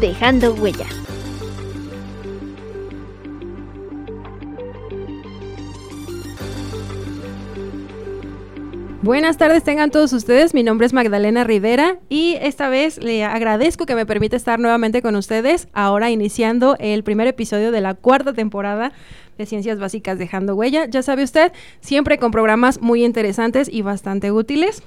Dejando Huella. Buenas tardes tengan todos ustedes, mi nombre es Magdalena Rivera y esta vez le agradezco que me permita estar nuevamente con ustedes, ahora iniciando el primer episodio de la cuarta temporada de Ciencias Básicas Dejando Huella. Ya sabe usted, siempre con programas muy interesantes y bastante útiles.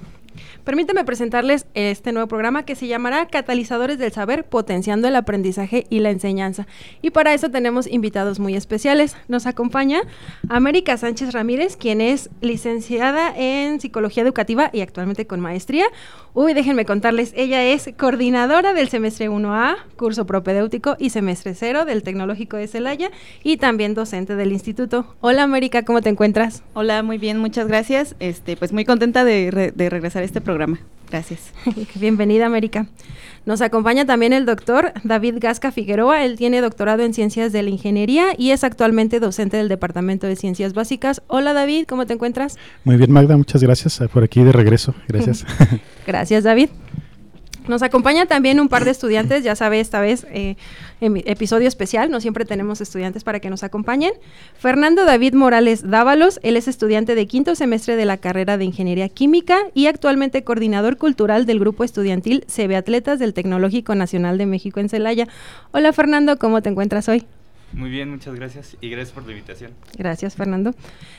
Permítame presentarles este nuevo programa que se llamará Catalizadores del Saber, potenciando el aprendizaje y la enseñanza. Y para eso tenemos invitados muy especiales. Nos acompaña América Sánchez Ramírez, quien es licenciada en Psicología Educativa y actualmente con maestría. Uy, déjenme contarles, ella es coordinadora del semestre 1A, curso propedéutico y semestre 0 del Tecnológico de Celaya y también docente del instituto. Hola América, ¿cómo te encuentras? Hola, muy bien, muchas gracias. Este, pues muy contenta de, regresar a este programa. Gracias. Bienvenida América. Nos acompaña también el doctor David Gasca Figueroa. Él tiene doctorado en Ciencias de la Ingeniería y es actualmente docente del Departamento de Ciencias Básicas. Hola David, ¿cómo te encuentras? Muy bien Magda, muchas gracias. Por aquí de regreso. Gracias. gracias David. Nos acompaña también un par de estudiantes, ya sabe, esta vez eh, episodio especial, no siempre tenemos estudiantes para que nos acompañen. Fernando David Morales Dávalos, él es estudiante de quinto semestre de la carrera de Ingeniería Química y actualmente coordinador cultural del grupo estudiantil CB Atletas del Tecnológico Nacional de México en Celaya. Hola Fernando, ¿cómo te encuentras hoy? Muy bien, muchas gracias y gracias por la invitación. Gracias, Fernando.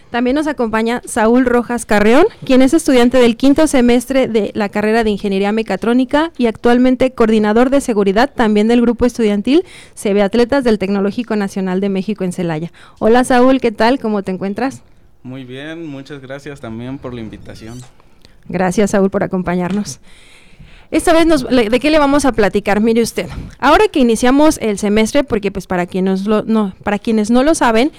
También nos acompaña Saúl Rojas Carreón, quien es estudiante del quinto semestre de la carrera de Ingeniería Mecatrónica y actualmente coordinador de seguridad también del grupo estudiantil CB Atletas del Tecnológico Nacional de México en Celaya. Hola, Saúl, ¿qué tal? ¿Cómo te encuentras? Muy bien, muchas gracias también por la invitación. Gracias, Saúl, por acompañarnos. Esta vez, nos, ¿de qué le vamos a platicar? Mire usted, ahora que iniciamos el semestre, porque pues para quienes, lo, no, para quienes no lo saben,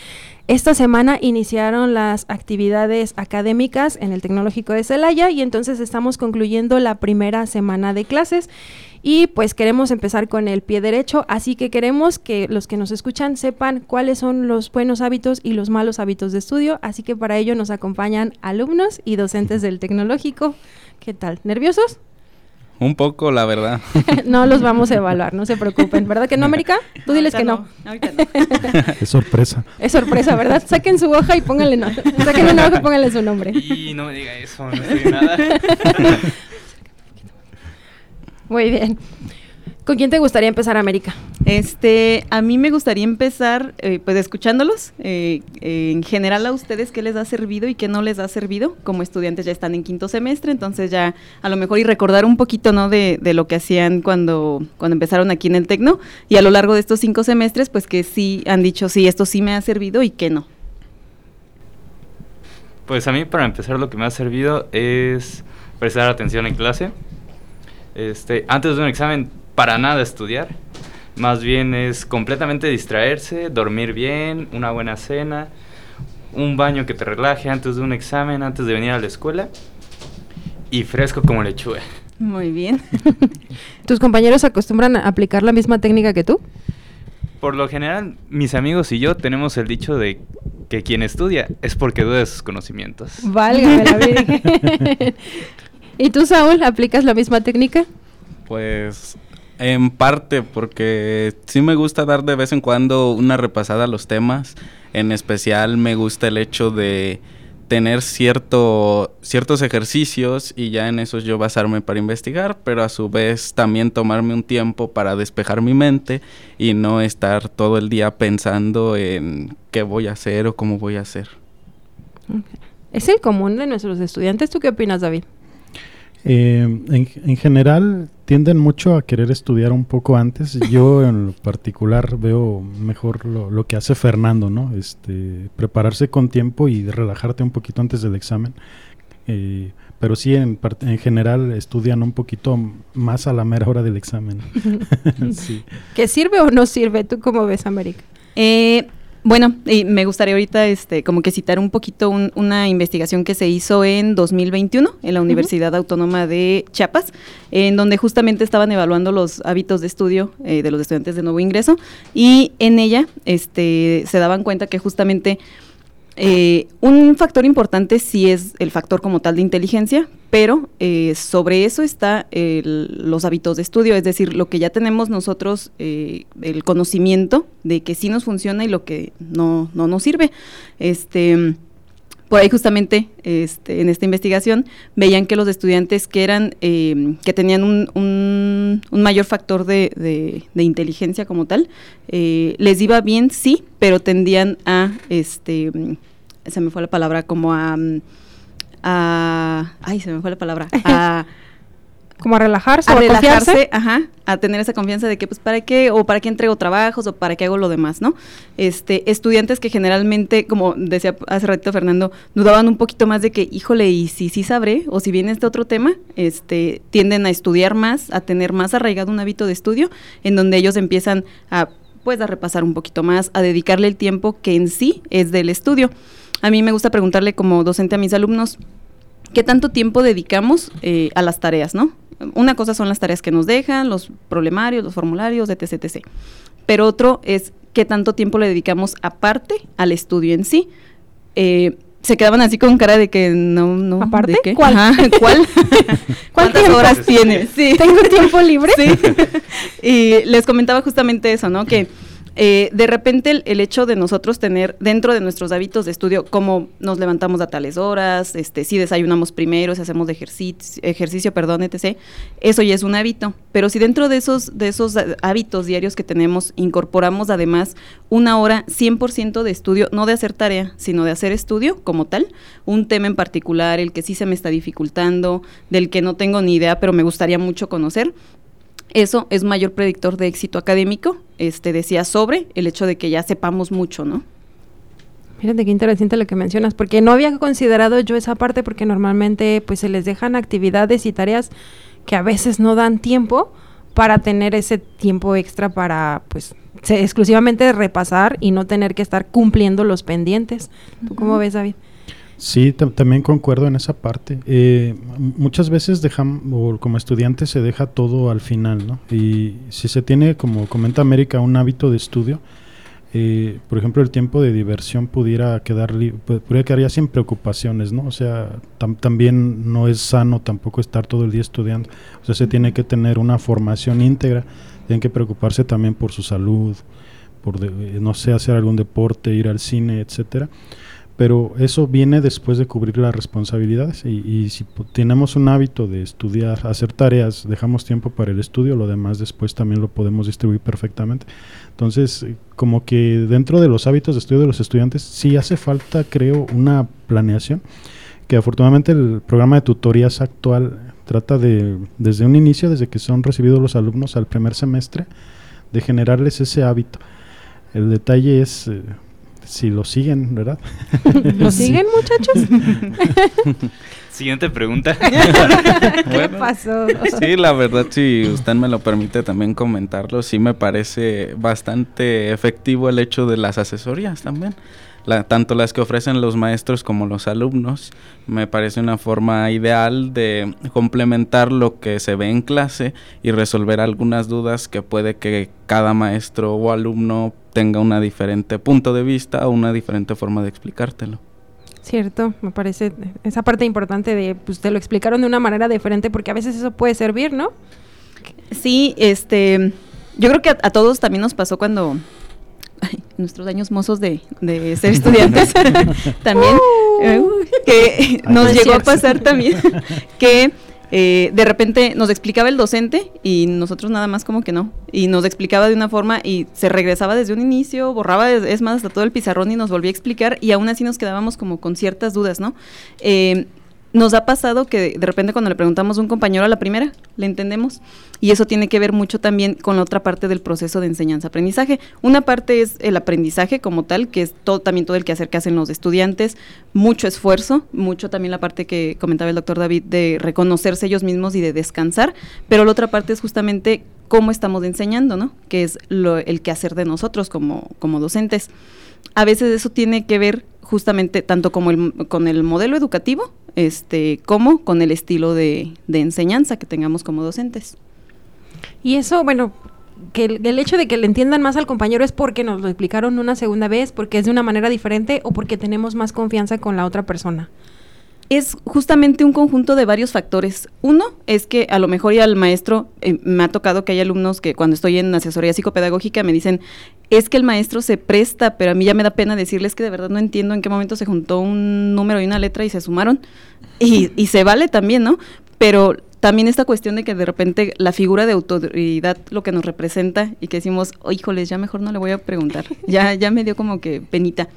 esta semana iniciaron las actividades académicas en el Tecnológico de Celaya y entonces estamos concluyendo la primera semana de clases y pues queremos empezar con el pie derecho, así que queremos que los que nos escuchan sepan cuáles son los buenos hábitos y los malos hábitos de estudio, así que para ello nos acompañan alumnos y docentes del Tecnológico. ¿Qué tal? ¿Nerviosos? Un poco, la verdad. no los vamos a evaluar, no se preocupen. ¿Verdad que no, América? Tú diles que no. es sorpresa. Es sorpresa, ¿verdad? Saquen su hoja y pónganle no. Saquen una hoja y pónganle su nombre. Y no me diga eso, no sé nada. Muy bien. ¿Con quién te gustaría empezar, América? Este, a mí me gustaría empezar, eh, pues, escuchándolos. Eh, en general, a ustedes, ¿qué les ha servido y qué no les ha servido? Como estudiantes ya están en quinto semestre, entonces ya a lo mejor y recordar un poquito, ¿no? De, de lo que hacían cuando, cuando empezaron aquí en el Tecno y a lo largo de estos cinco semestres, pues que sí han dicho, sí, esto sí me ha servido y qué no. Pues a mí, para empezar, lo que me ha servido es prestar atención en clase. Este, antes de un examen para nada estudiar. Más bien es completamente distraerse, dormir bien, una buena cena, un baño que te relaje antes de un examen, antes de venir a la escuela y fresco como lechuga. Muy bien. ¿Tus compañeros acostumbran a aplicar la misma técnica que tú? Por lo general, mis amigos y yo tenemos el dicho de que quien estudia es porque duda de sus conocimientos. Válgame la Virgen. ¿Y tú, Saúl, aplicas la misma técnica? Pues en parte porque sí me gusta dar de vez en cuando una repasada a los temas. En especial me gusta el hecho de tener cierto, ciertos ejercicios y ya en esos yo basarme para investigar, pero a su vez también tomarme un tiempo para despejar mi mente y no estar todo el día pensando en qué voy a hacer o cómo voy a hacer. ¿Es el común de nuestros estudiantes? ¿Tú qué opinas, David? Eh, en, general tienden mucho a querer estudiar un poco antes. Yo en lo particular veo mejor lo, que hace Fernando, ¿no? Este, prepararse con tiempo y relajarte un poquito antes del examen. Eh, pero sí en, en general estudian un poquito más a la mera hora del examen. sí. ¿Qué sirve o no sirve? ¿Tú cómo ves, América? Eh, bueno, y me gustaría ahorita este, como que citar un poquito una investigación que se hizo en 2021 en la Universidad Autónoma de Chiapas, en donde justamente estaban evaluando los hábitos de estudio eh, de los estudiantes de nuevo ingreso y en ella este, se daban cuenta que justamente eh, un factor importante sí es el factor como tal de inteligencia, pero eh, sobre eso está los hábitos de estudio, es decir, lo que ya tenemos nosotros, eh, el conocimiento de que sí nos funciona y lo que no, no nos sirve. Este, por ahí justamente este, en esta investigación veían que los estudiantes que eran que tenían un, un, mayor factor de, de, inteligencia como tal les iba bien sí pero tendían a este se me fue la palabra, como a, mm, a ay, se me fue la palabra, a como a relajarse a relajarse, ajá, a tener esa confianza de que pues para qué o para qué entrego trabajos o para qué hago lo demás, ¿no? Este, estudiantes que generalmente, como decía hace ratito Fernando, dudaban un poquito más de que, híjole, y si sí sabré o si viene este otro tema, este, tienden a estudiar más, a tener más arraigado un hábito de estudio en donde ellos empiezan a pues a repasar un poquito más, a dedicarle el tiempo que en sí es del estudio. A mí me gusta preguntarle como docente a mis alumnos, ¿qué tanto tiempo dedicamos eh, a las tareas, no? Una cosa son las tareas que nos dejan, los problemarios, los formularios, etc, etc. Pero otro es qué tanto tiempo le dedicamos aparte al estudio en sí. Eh, se quedaban así con cara de que no, no. ¿Aparte? qué? ¿Cuál? ¿Cuál? ¿Cuántas horas tiene? Sí. ¿Tengo tiempo libre? Sí. y les comentaba justamente eso, ¿no? Que eh, de repente el, hecho de nosotros tener dentro de nuestros hábitos de estudio, como nos levantamos a tales horas, este, si desayunamos primero, si hacemos ejercicio, ejercicio, perdón, etc., eso ya es un hábito. Pero si dentro de esos, de esos hábitos diarios que tenemos incorporamos además una hora 100% de estudio, no de hacer tarea, sino de hacer estudio como tal, un tema en particular, el que sí se me está dificultando, del que no tengo ni idea, pero me gustaría mucho conocer, eso es mayor predictor de éxito académico, este decía sobre el hecho de que ya sepamos mucho, ¿no? Fíjate qué interesante lo que mencionas, porque no había considerado yo esa parte porque normalmente pues se les dejan actividades y tareas que a veces no dan tiempo para tener ese tiempo extra para pues exclusivamente repasar y no tener que estar cumpliendo los pendientes. ¿Tú cómo ves, David? Sí, también concuerdo en esa parte. Eh, muchas veces dejamos, como estudiante se deja todo al final, ¿no? Y si se tiene, como comenta América, un hábito de estudio, eh, por ejemplo, el tiempo de diversión pudiera quedar, pudiera quedar ya sin preocupaciones, ¿no? O sea, también no es sano tampoco estar todo el día estudiando. O sea, se tiene que tener una formación íntegra, tienen que preocuparse también por su salud, por, no sé, hacer algún deporte, ir al cine, etcétera pero eso viene después de cubrir las responsabilidades y, si tenemos un hábito de estudiar, hacer tareas, dejamos tiempo para el estudio, lo demás después también lo podemos distribuir perfectamente. Entonces, como que dentro de los hábitos de estudio de los estudiantes sí hace falta, creo, una planeación, que afortunadamente el programa de tutorías actual trata de, desde un inicio, desde que son recibidos los alumnos al primer semestre, de generarles ese hábito. El detalle es... Eh, si lo siguen, ¿verdad? ¿Lo siguen, muchachos? Siguiente pregunta. ¿Qué pasó? Sí, la verdad, si usted me lo permite también comentarlo, sí me parece bastante efectivo el hecho de las asesorías también tanto las que ofrecen los maestros como los alumnos. Me parece una forma ideal de complementar lo que se ve en clase y resolver algunas dudas que puede que cada maestro o alumno tenga una diferente punto de vista o una diferente forma de explicártelo. Cierto, me parece esa parte importante de, pues te lo explicaron de una manera diferente porque a veces eso puede servir, ¿no? Sí, este, yo creo que a todos también nos pasó cuando nuestros años mozos de, ser estudiantes también, eh, que nos llegó a pasar también que eh, de repente nos explicaba el docente y nosotros nada más como que no. Y nos explicaba de una forma y se regresaba desde un inicio, borraba, es más, hasta todo el pizarrón y nos volvía a explicar y aún así nos quedábamos como con ciertas dudas, ¿no? Eh, nos ha pasado que de repente cuando le preguntamos a un compañero a la primera, le entendemos. Y eso tiene que ver mucho también con la otra parte del proceso de enseñanza-aprendizaje. Una parte es el aprendizaje como tal, que es todo, también todo el que hacer que hacen los estudiantes, mucho esfuerzo, mucho también la parte que comentaba el doctor David de reconocerse ellos mismos y de descansar, pero la otra parte es justamente cómo estamos enseñando, ¿no? Que es lo, el quehacer de nosotros como, como docentes. A veces eso tiene que ver justamente tanto como el, con el modelo educativo, este, como con el estilo de, enseñanza que tengamos como docentes. Y eso, bueno, que el, hecho de que le entiendan más al compañero es porque nos lo explicaron una segunda vez, porque es de una manera diferente o porque tenemos más confianza con la otra persona. Es justamente un conjunto de varios factores. Uno es que a lo mejor ya al maestro eh, me ha tocado que hay alumnos que cuando estoy en asesoría psicopedagógica me dicen, es que el maestro se presta, pero a mí ya me da pena decirles que de verdad no entiendo en qué momento se juntó un número y una letra y se sumaron. Y, y se vale también, ¿no? Pero también esta cuestión de que de repente la figura de autoridad lo que nos representa y que decimos, oh, híjoles, ya mejor no le voy a preguntar, ya, ya me dio como que penita.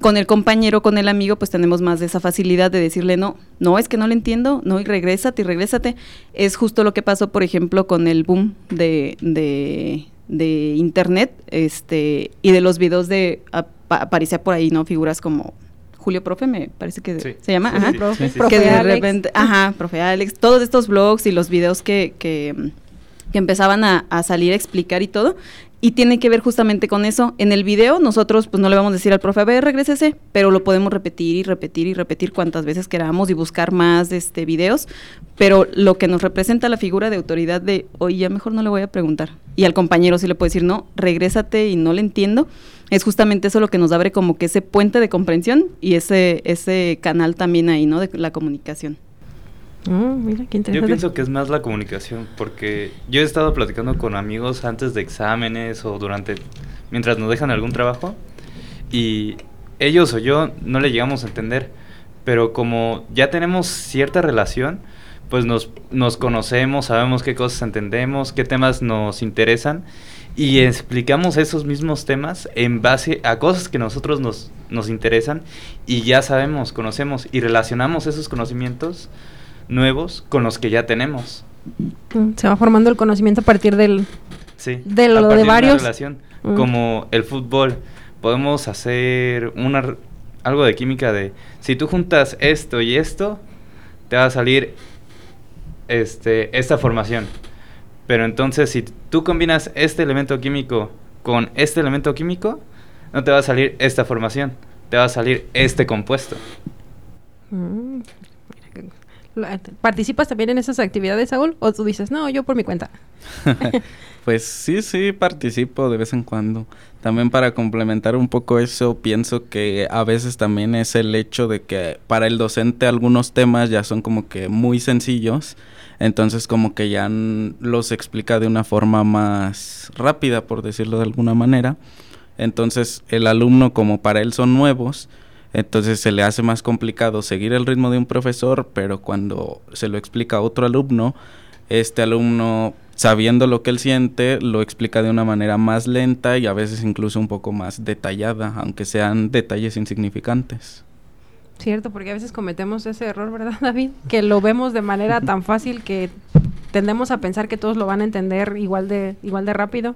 Con el compañero, con el amigo, pues tenemos más de esa facilidad de decirle, no, no, es que no le entiendo, no, y regrésate y regrésate. Es justo lo que pasó, por ejemplo, con el boom de, de de internet este y de los videos de aparecía por ahí no figuras como Julio Profe me parece que se llama ajá, profe, que de repente ajá profe Alex todos estos blogs y los videos que, que, que empezaban a, salir a explicar y todo y tiene que ver justamente con eso. En el video nosotros pues no le vamos a decir al profe, a ver, regrésese, pero lo podemos repetir y repetir y repetir cuantas veces queramos y buscar más este videos, pero lo que nos representa la figura de autoridad de, oye, ya mejor no le voy a preguntar. Y al compañero sí le puede decir, no, regrésate y no le entiendo. Es justamente eso lo que nos abre como que ese puente de comprensión y ese, ese canal también ahí, ¿no? De la comunicación. Mm, yo pienso que es más la comunicación, porque yo he estado platicando con amigos antes de exámenes o durante, mientras nos dejan algún trabajo, y ellos o yo no le llegamos a entender, pero como ya tenemos cierta relación, pues nos, nos conocemos, sabemos qué cosas entendemos, qué temas nos interesan, y explicamos esos mismos temas en base a cosas que nosotros nos, nos interesan, y ya sabemos, conocemos, y relacionamos esos conocimientos nuevos con los que ya tenemos. Mm, se va formando el conocimiento a partir del sí, de lo de, varios relación, mm. como el fútbol. Podemos hacer una algo de química de si tú juntas esto y esto te va a salir este esta formación. Pero entonces si tú combinas este elemento químico con este elemento químico, no te va a salir esta formación, te va a salir este compuesto. Mm, ¿Participas también en esas actividades, Saúl? ¿O tú dices, no, yo por mi cuenta? pues sí, sí, participo de vez en cuando. También para complementar un poco eso, pienso que a veces también es el hecho de que para el docente algunos temas ya son como que muy sencillos, entonces como que ya los explica de una forma más rápida, por decirlo de alguna manera. Entonces el alumno como para él son nuevos, entonces se le hace más complicado seguir el ritmo de un profesor, pero cuando se lo explica a otro alumno, este alumno, sabiendo lo que él siente, lo explica de una manera más lenta y a veces incluso un poco más detallada, aunque sean detalles insignificantes. Cierto, porque a veces cometemos ese error, ¿verdad, David? Que lo vemos de manera tan fácil que tendemos a pensar que todos lo van a entender igual de, igual de rápido.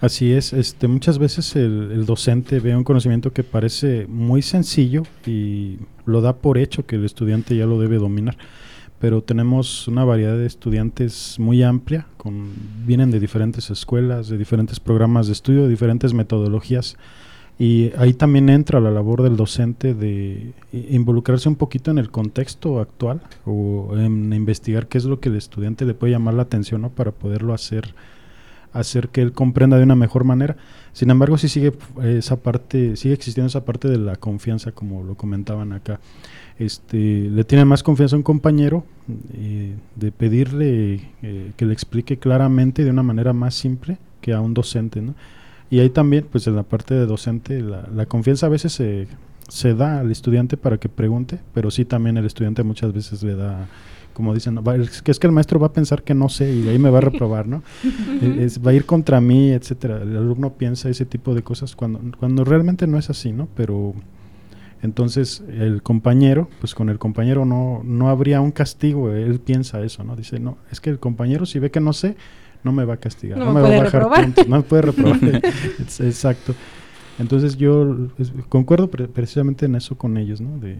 Así es, este, muchas veces el, docente ve un conocimiento que parece muy sencillo y lo da por hecho que el estudiante ya lo debe dominar. Pero tenemos una variedad de estudiantes muy amplia, con, vienen de diferentes escuelas, de diferentes programas de estudio, de diferentes metodologías. Y ahí también entra la labor del docente de involucrarse un poquito en el contexto actual o en investigar qué es lo que el estudiante le puede llamar la atención ¿no? para poderlo hacer hacer que él comprenda de una mejor manera. Sin embargo, sí sigue esa parte, sigue existiendo esa parte de la confianza, como lo comentaban acá. Este, le tiene más confianza un compañero eh, de pedirle eh, que le explique claramente de una manera más simple que a un docente, ¿no? Y ahí también, pues en la parte de docente, la, la confianza a veces se, se da al estudiante para que pregunte, pero sí también el estudiante muchas veces le da como dicen, es, que es que el maestro va a pensar que no sé y de ahí me va a reprobar, ¿no? es, va a ir contra mí, etcétera. El alumno piensa ese tipo de cosas cuando, cuando realmente no es así, ¿no? Pero Entonces, el compañero, pues con el compañero no, no habría un castigo, él piensa eso, ¿no? Dice, no, es que el compañero si ve que no sé, no me va a castigar, no, me, va a bajar puntos, no me puede reprobar. Exacto. Entonces yo concuerdo precisamente en eso con ellos, ¿no? De,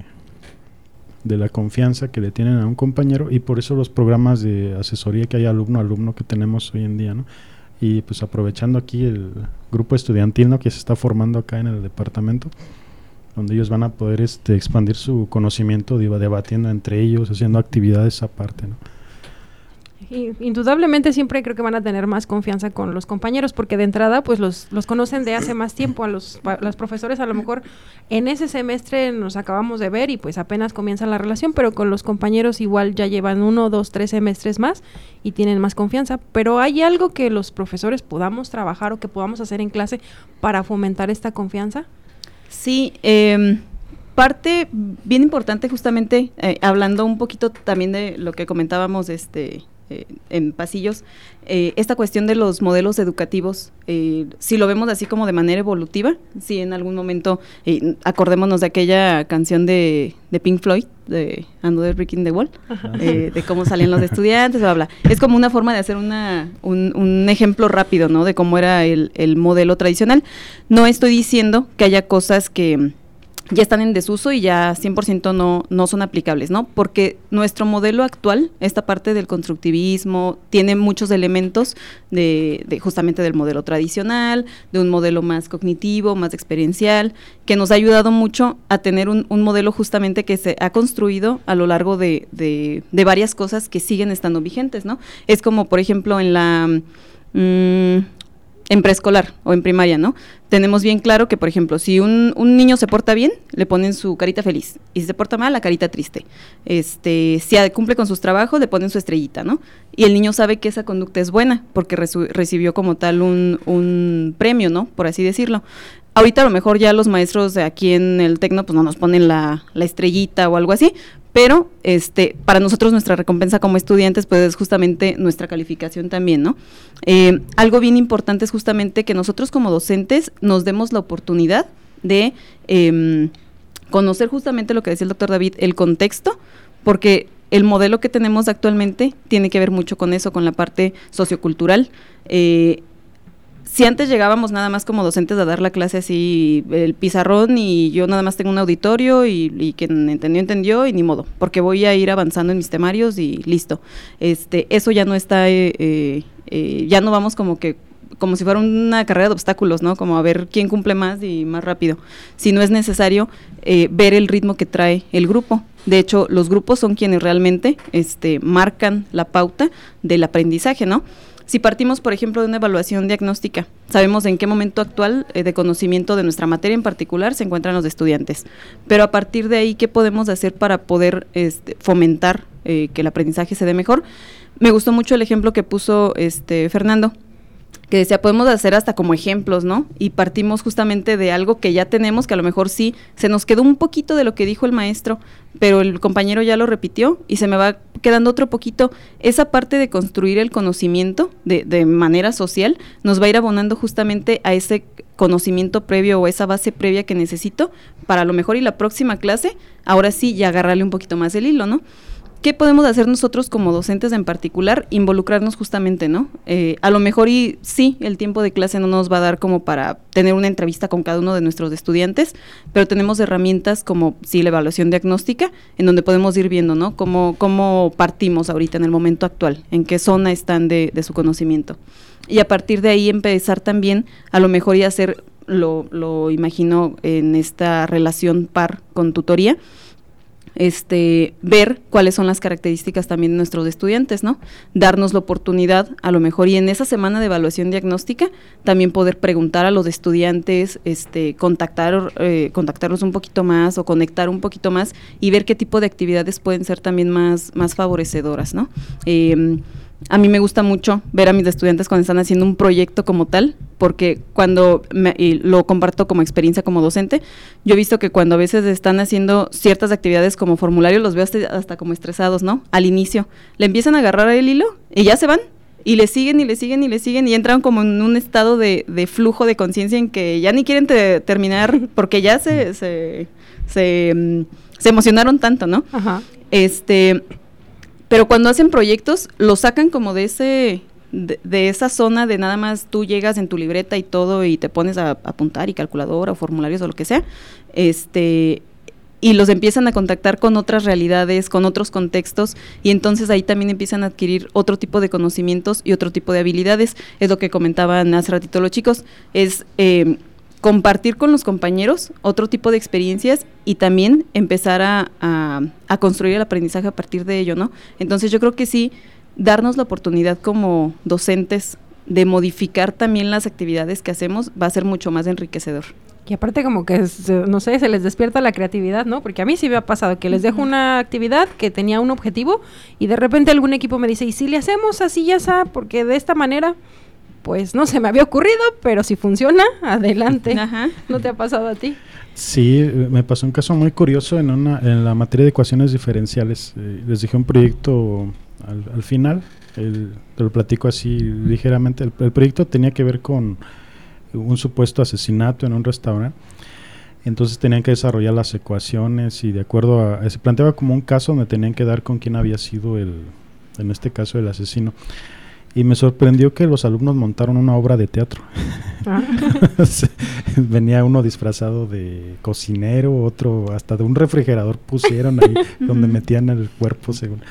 de la confianza que le tienen a un compañero y por eso los programas de asesoría que hay alumno-alumno que tenemos hoy en día, ¿no? Y pues aprovechando aquí el grupo estudiantil, ¿no? Que se está formando acá en el departamento, donde ellos van a poder este, expandir su conocimiento, debatiendo entre ellos, haciendo actividades aparte, ¿no? Indudablemente siempre creo que van a tener más confianza con los compañeros porque de entrada pues los, los conocen de hace más tiempo a los, los profesores a lo mejor en ese semestre nos acabamos de ver y pues apenas comienza la relación pero con los compañeros igual ya llevan uno, dos, tres semestres más y tienen más confianza. Pero hay algo que los profesores podamos trabajar o que podamos hacer en clase para fomentar esta confianza sí eh parte bien importante justamente eh, hablando un poquito también de lo que comentábamos este eh, en pasillos, eh, esta cuestión de los modelos educativos, eh, si lo vemos así como de manera evolutiva, si en algún momento, acordémonos de aquella canción de, Pink Floyd, de Another Brick in the Wall, de cómo salen los estudiantes, bla, bla. Es como una forma de hacer una, un, ejemplo rápido, ¿no? De cómo era el, el modelo tradicional. No estoy diciendo que haya cosas que ya están en desuso y ya 100% no, no son aplicables, ¿no? Porque nuestro modelo actual, esta parte del constructivismo, tiene muchos elementos de, justamente del modelo tradicional, de un modelo más cognitivo, más experiencial, que nos ha ayudado mucho a tener un, modelo justamente que se ha construido a lo largo de, de, varias cosas que siguen estando vigentes, ¿no? Es como, por ejemplo, en la... Mm, en preescolar o en primaria, ¿no? Tenemos bien claro que, por ejemplo, si un, niño se porta bien, le ponen su carita feliz. Y si se porta mal, la carita triste. Este, si cumple con sus trabajos, le ponen su estrellita, ¿no? Y el niño sabe que esa conducta es buena, porque recibió como tal un, un premio, ¿no? Por así decirlo. Ahorita a lo mejor ya los maestros de aquí en el Tecno pues no nos ponen la, la, estrellita o algo así, pero este, para nosotros nuestra recompensa como estudiantes pues es justamente nuestra calificación también, ¿no? Eh, algo bien importante es justamente que nosotros como docentes nos demos la oportunidad de em, conocer justamente lo que decía el doctor David, el contexto, porque el modelo que tenemos actualmente tiene que ver mucho con eso, con la parte sociocultural. Eh, si antes llegábamos nada más como docentes a dar la clase así, el pizarrón y yo nada más tengo un auditorio y, quien entendió, entendió y ni modo, porque voy a ir avanzando en mis temarios y listo. Este, eso ya no está, eh, eh, eh, ya no vamos como que como si fuera una carrera de obstáculos, ¿no? Como a ver quién cumple más y más rápido. Si no es necesario ver el ritmo que trae el grupo. De hecho, los grupos son quienes realmente este, marcan la pauta del aprendizaje, ¿no? Si partimos, por ejemplo, de una evaluación diagnóstica, sabemos en qué momento actual eh, de conocimiento de nuestra materia en particular se encuentran los estudiantes. Pero a partir de ahí, ¿qué podemos hacer para poder este, fomentar eh, que el aprendizaje se dé mejor? Me gustó mucho el ejemplo que puso este Fernando que decía, podemos hacer hasta como ejemplos, ¿no? Y partimos justamente de algo que ya tenemos, que a lo mejor sí, se nos quedó un poquito de lo que dijo el maestro, pero el compañero ya lo repitió y se me va quedando otro poquito. Esa parte de construir el conocimiento de, de manera social nos va a ir abonando justamente a ese conocimiento previo o esa base previa que necesito para a lo mejor y la próxima clase, ahora sí ya agarrarle un poquito más el hilo, ¿no? ¿Qué podemos hacer nosotros como docentes en particular? Involucrarnos justamente, ¿no? Eh, a lo mejor y sí, el tiempo de clase no nos va a dar como para tener una entrevista con cada uno de nuestros estudiantes, pero tenemos herramientas como, sí, la evaluación diagnóstica, en donde podemos ir viendo, ¿no? Cómo, cómo partimos ahorita en el momento actual, en qué zona están de, de su conocimiento. Y a partir de ahí empezar también, a lo mejor y hacer, lo, lo imagino en esta relación par con tutoría, este, ver cuáles son las características también de nuestros estudiantes, ¿no? Darnos la oportunidad, a lo mejor, y en esa semana de evaluación diagnóstica, también poder preguntar a los estudiantes, este, contactar, eh, un poquito más o conectar un poquito más y ver qué tipo de actividades pueden ser también más, más favorecedoras, ¿no? Em, a mí me gusta mucho ver a mis estudiantes cuando están haciendo un proyecto como tal, porque cuando lo comparto como experiencia como docente, yo he visto que cuando a veces están haciendo ciertas actividades como formulario, los veo hasta, como estresados, ¿no? Al inicio. Le empiezan a agarrar el hilo y ya se van y le siguen y le siguen y le siguen y entran como en un estado de, flujo de conciencia en que ya ni quieren terminar porque ya se, se, se, mm, se, emocionaron tanto, ¿no? Ajá. Este, pero cuando hacen proyectos, lo sacan como de ese de, esa zona de nada más tú llegas en tu libreta y todo y te pones a, apuntar y calculadora o formularios o lo que sea, este y los empiezan a contactar con otras realidades, con otros contextos, y entonces ahí también empiezan a adquirir otro tipo de conocimientos y otro tipo de habilidades. Es lo que comentaban hace ratito los chicos, es eh, compartir con los compañeros otro tipo de experiencias y también empezar a, a, construir el aprendizaje a partir de ello, ¿no? Entonces yo creo que sí, darnos la oportunidad como docentes de modificar también las actividades que hacemos va a ser mucho más enriquecedor. Y aparte como que, no sé, se les despierta la creatividad, ¿no? Porque a mí sí me ha pasado que les dejo una actividad que tenía un objetivo y de repente algún equipo me dice, ¿y si le hacemos así ya está? Porque de esta manera, pues no se me había ocurrido, pero si funciona, adelante. ¿No te ha pasado a ti? Sí, me pasó un caso muy curioso en, una, en la materia de ecuaciones diferenciales. Eh, les dije un proyecto al, final, el, te lo platico así ligeramente, el, proyecto tenía que ver con un supuesto asesinato en un restaurante. Entonces tenían que desarrollar las ecuaciones y de acuerdo a... Se planteaba como un caso donde tenían que dar con quién había sido el, en este caso, el asesino. Y me sorprendió que los alumnos montaron una obra de teatro. Ah. Venía uno disfrazado de cocinero, otro hasta de un refrigerador pusieron ahí donde metían el cuerpo según.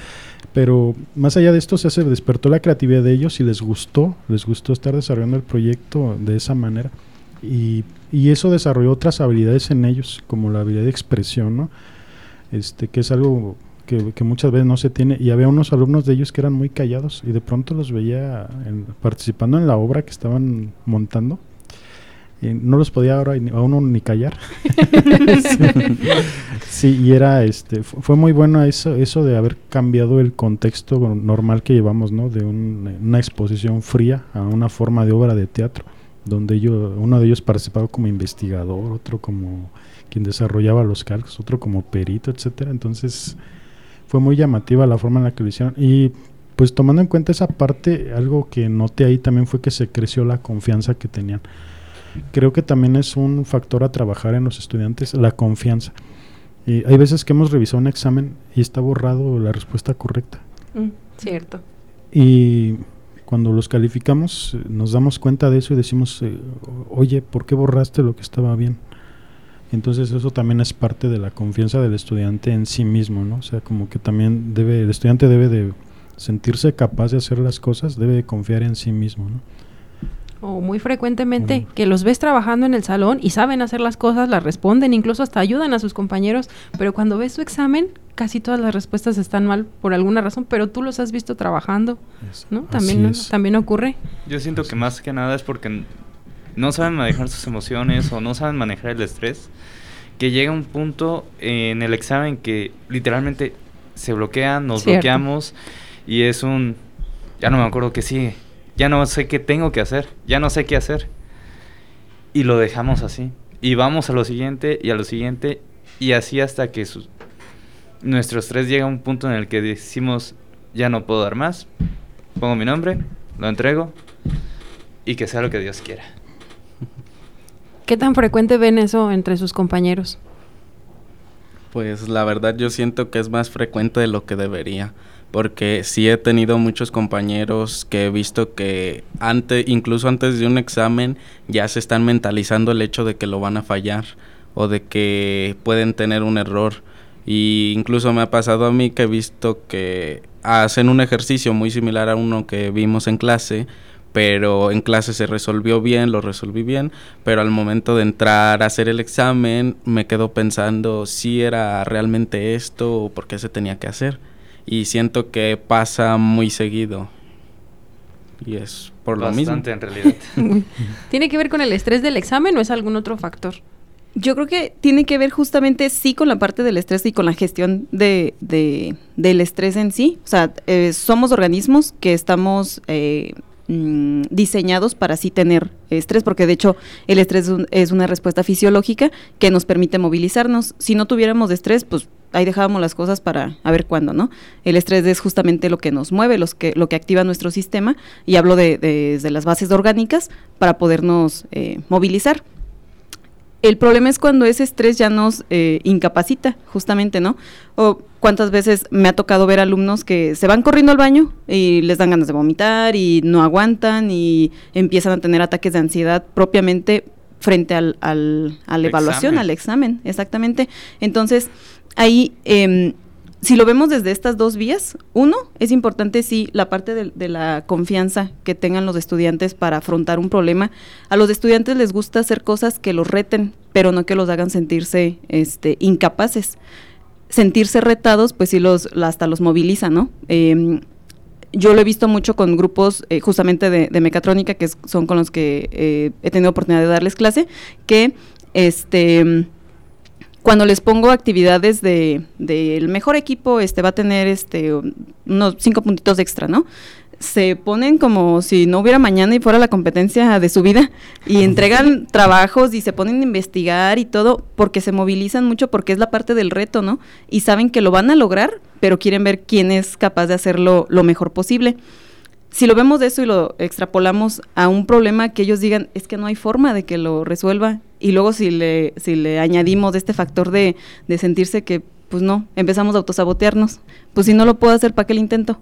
Pero más allá de esto se despertó la creatividad de ellos y les gustó, les gustó estar desarrollando el proyecto de esa manera. Y, y eso desarrolló otras habilidades en ellos, como la habilidad de expresión, ¿no? Este, que es algo que, muchas veces no se tiene. Y había unos alumnos de ellos que eran muy callados y de pronto los veía participando en la obra que estaban montando no los podía ahora a uno ni callar. sí. y era este fue muy bueno eso eso de haber cambiado el contexto normal que llevamos, ¿no? De una exposición fría a una forma de obra de teatro, donde yo, uno de ellos participaba como investigador, otro como quien desarrollaba los cálculos, otro como perito, etcétera. Entonces, fue muy llamativa la forma en la que lo hicieron y pues tomando en cuenta esa parte, algo que noté ahí también fue que se creció la confianza que tenían creo que también es un factor a trabajar en los estudiantes, la confianza. Y hay veces que hemos revisado un examen y está borrado la respuesta correcta. Mm, cierto. Y cuando los calificamos eh, nos damos cuenta de eso y decimos, eh, oye, ¿por qué borraste lo que estaba bien? Entonces eso también es parte de la confianza del estudiante en sí mismo, ¿no? O sea, como que también debe, el estudiante debe de sentirse capaz de hacer las cosas, debe de confiar en sí mismo, ¿no? o muy frecuentemente que los ves trabajando en el salón y saben hacer las cosas, las responden, incluso hasta ayudan a sus compañeros, pero cuando ves su examen, casi todas las respuestas están mal por alguna razón, pero tú los has visto trabajando, ¿no? También, también ocurre. Yo siento que más que nada es porque no saben manejar sus emociones o no saben manejar el estrés, que llega un punto en el examen que literalmente se bloquean, nos bloqueamos y es un, ya no me acuerdo que sigue ya no sé qué tengo que hacer, ya no sé qué hacer. Y lo dejamos así. Y vamos a lo siguiente y a lo siguiente y así hasta que nuestro estrés llega a un punto en el que decimos, ya no puedo dar más, pongo mi nombre, lo entrego y que sea lo que Dios quiera. ¿Qué tan frecuente ven eso entre sus compañeros? Pues la verdad yo siento que es más frecuente de lo que debería porque sí he tenido muchos compañeros que he visto que antes, incluso antes de un examen ya se están mentalizando el hecho de que lo van a fallar o de que pueden tener un error. Y incluso me ha pasado a mí que he visto que hacen un ejercicio muy similar a uno que vimos en clase, pero en clase se resolvió bien, lo resolví bien, pero al momento de entrar a hacer el examen me quedo pensando si era realmente esto o por qué se tenía que hacer y siento que pasa muy seguido. Y es por lo mismo. en realidad. ¿Tiene que ver con el estrés del examen o es algún otro factor? Yo creo que tiene que ver justamente sí con la parte del estrés y con la gestión de, del estrés en sí. O sea, eh, somos organismos que estamos eh, mm, diseñados para sí tener estrés, porque de hecho el estrés es una respuesta fisiológica que nos permite movilizarnos. Si no tuviéramos estrés, pues ahí dejábamos las cosas para a ver cuándo, ¿no? El estrés es justamente lo que nos mueve, los que, lo que activa nuestro sistema, y hablo de, desde las bases orgánicas para podernos eh, movilizar. El problema es cuando ese estrés ya nos eh, incapacita, justamente, ¿no? O cuántas veces me ha tocado ver alumnos que se van corriendo al baño y les dan ganas de vomitar y no aguantan y empiezan a tener ataques de ansiedad propiamente frente al, al a la evaluación, al examen, exactamente. Entonces, ahí, eh, si lo vemos desde estas dos vías, uno, es importante sí la parte de, la confianza que tengan los estudiantes para afrontar un problema. A los estudiantes les gusta hacer cosas que los reten, pero no que los hagan sentirse este, incapaces. Sentirse retados, pues sí los, hasta los moviliza, ¿no? Eh, yo lo he visto mucho con grupos eh, justamente de, de, mecatrónica, que son con los que eh, he tenido oportunidad de darles clase, que este cuando les pongo actividades de del mejor equipo, este va a tener este unos cinco puntitos extra, ¿no? se ponen como si no hubiera mañana y fuera la competencia de su vida y entregan trabajos y se ponen a investigar y todo porque se movilizan mucho porque es la parte del reto, ¿no? Y saben que lo van a lograr, pero quieren ver quién es capaz de hacerlo lo mejor posible. Si lo vemos de eso y lo extrapolamos a un problema que ellos digan, es que no hay forma de que lo resuelva, y luego si le, si le añadimos este factor de, de sentirse que, pues no, empezamos a autosabotearnos, pues si no lo puedo hacer, ¿para qué lo intento?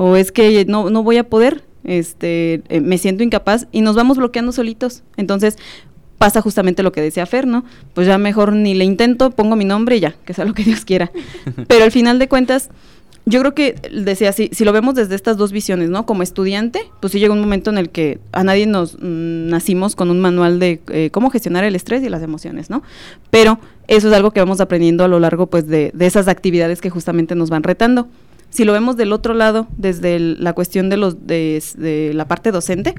o es que no, no voy a poder, este, eh, me siento incapaz y nos vamos bloqueando solitos. Entonces pasa justamente lo que decía Fer, ¿no? Pues ya mejor ni le intento, pongo mi nombre y ya, que sea lo que Dios quiera. Pero al final de cuentas, yo creo que decía si, si lo vemos desde estas dos visiones, ¿no? Como estudiante, pues sí llega un momento en el que a nadie nos mm, nacimos con un manual de eh, cómo gestionar el estrés y las emociones, ¿no? Pero eso es algo que vamos aprendiendo a lo largo, pues, de, de esas actividades que justamente nos van retando. Si lo vemos del otro lado, desde la cuestión de, los, de la parte docente,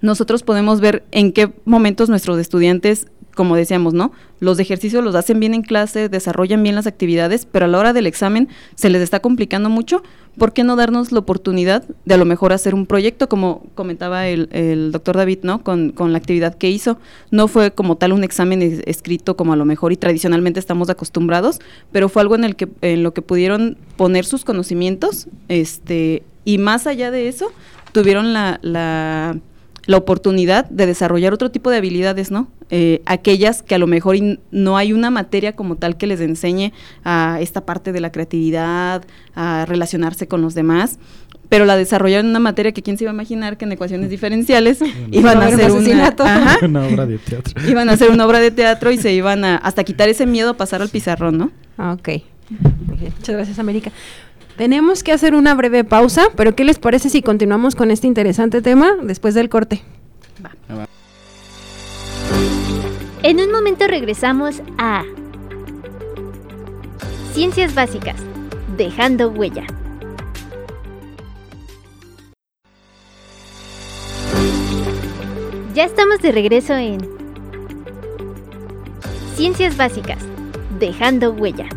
nosotros podemos ver en qué momentos nuestros estudiantes como decíamos, ¿no? Los ejercicios los hacen bien en clase, desarrollan bien las actividades, pero a la hora del examen se les está complicando mucho. ¿Por qué no darnos la oportunidad de a lo mejor hacer un proyecto, como comentaba el, el doctor David, ¿no? Con, con, la actividad que hizo. No fue como tal un examen es, escrito como a lo mejor y tradicionalmente estamos acostumbrados, pero fue algo en, el que, en lo que pudieron poner sus conocimientos, este, y más allá de eso, tuvieron la la oportunidad de desarrollar otro tipo de habilidades, ¿no? Eh, aquellas que a lo mejor no hay una materia como tal que les enseñe a esta parte de la creatividad, a relacionarse con los demás, pero la desarrollaron en una materia que quién se iba a imaginar que en ecuaciones diferenciales iban a hacer una, ajá, una, obra de teatro. Iban a hacer una obra de teatro y se iban a hasta quitar ese miedo a pasar al pizarrón, ¿no? Ah, ok. Muchas gracias, América. Tenemos que hacer una breve pausa, pero ¿qué les parece si continuamos con este interesante tema después del corte? Va. En un momento regresamos a Ciencias Básicas, dejando huella. Ya estamos de regreso en Ciencias Básicas, dejando huella.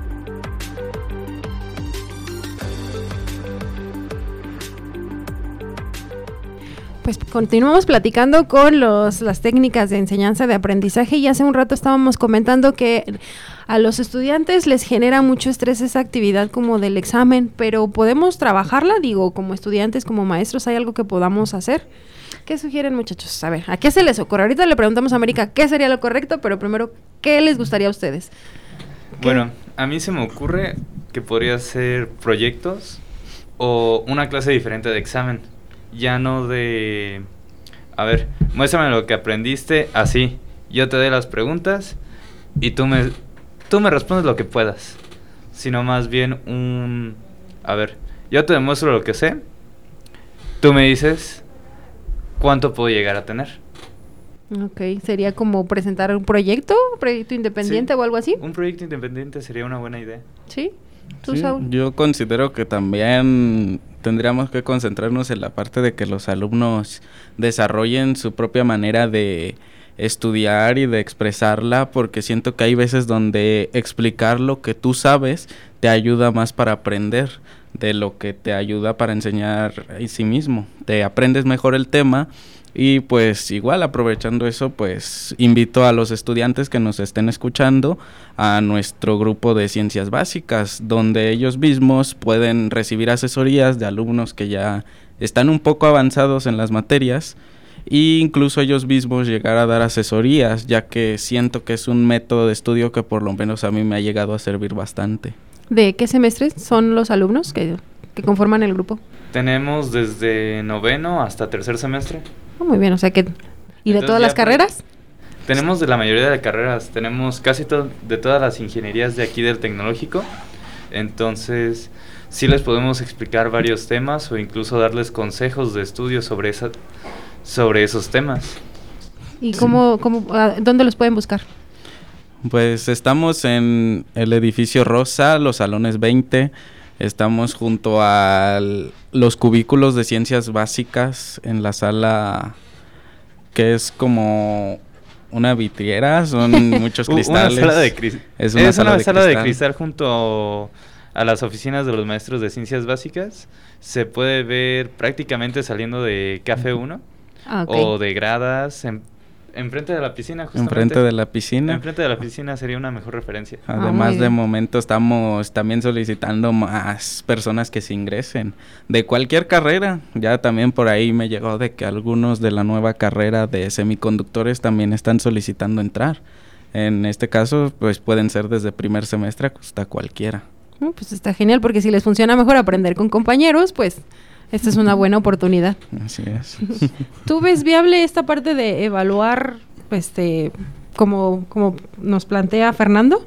Pues continuamos platicando con los, las técnicas de enseñanza de aprendizaje y hace un rato estábamos comentando que a los estudiantes les genera mucho estrés esa actividad como del examen, pero podemos trabajarla, digo, como estudiantes, como maestros, ¿hay algo que podamos hacer? ¿Qué sugieren muchachos? A ver, ¿a qué se les ocurre? Ahorita le preguntamos a América qué sería lo correcto, pero primero, ¿qué les gustaría a ustedes? Bueno, a mí se me ocurre que podría ser proyectos o una clase diferente de examen ya no de, a ver, muéstrame lo que aprendiste así. Yo te doy las preguntas y tú me, tú me respondes lo que puedas. Sino más bien un, a ver, yo te demuestro lo que sé. Tú me dices cuánto puedo llegar a tener. Ok, sería como presentar un proyecto, un proyecto independiente sí, o algo así. Un proyecto independiente sería una buena idea. Sí. ¿Tú, sí yo considero que también tendríamos que concentrarnos en la parte de que los alumnos desarrollen su propia manera de estudiar y de expresarla porque siento que hay veces donde explicar lo que tú sabes te ayuda más para aprender de lo que te ayuda para enseñar en sí mismo. Te aprendes mejor el tema Y pues igual aprovechando eso, pues invito a los estudiantes que nos estén escuchando a nuestro grupo de ciencias básicas, donde ellos mismos pueden recibir asesorías de alumnos que ya están un poco avanzados en las materias e incluso ellos mismos llegar a dar asesorías, ya que siento que es un método de estudio que por lo menos a mí me ha llegado a servir bastante. ¿De qué semestres son los alumnos que, que conforman el grupo? Tenemos desde noveno hasta tercer semestre. Oh, muy bien, o sea que... ¿Y de Entonces todas ya las carreras? Tenemos de la mayoría de carreras, tenemos casi to- de todas las ingenierías de aquí del tecnológico. Entonces, sí les podemos explicar varios temas o incluso darles consejos de estudio sobre esa sobre esos temas. ¿Y cómo, cómo, dónde los pueden buscar? Pues estamos en el edificio Rosa, los salones 20. Estamos junto a los cubículos de ciencias básicas en la sala que es como una vitriera, son muchos cristales. Una sala de Es es una una sala sala, de de, cristal. cristal junto a las oficinas de los maestros de ciencias básicas. Se puede ver prácticamente saliendo de Café 1 Ah, o de gradas en, enfrente de la piscina. Justamente. Enfrente de la piscina. Enfrente de la piscina sería una mejor referencia. Ah, muy Además, de momento estamos también solicitando más personas que se ingresen de cualquier carrera. Ya también por ahí me llegó de que algunos de la nueva carrera de semiconductores también están solicitando entrar. En este caso, pues pueden ser desde primer semestre hasta cualquiera. Mm, Pues está genial porque si les funciona mejor aprender con compañeros, pues esta es una buena oportunidad. Así es. ¿Tú ves viable esta parte de evaluar, este, como, como nos plantea Fernando?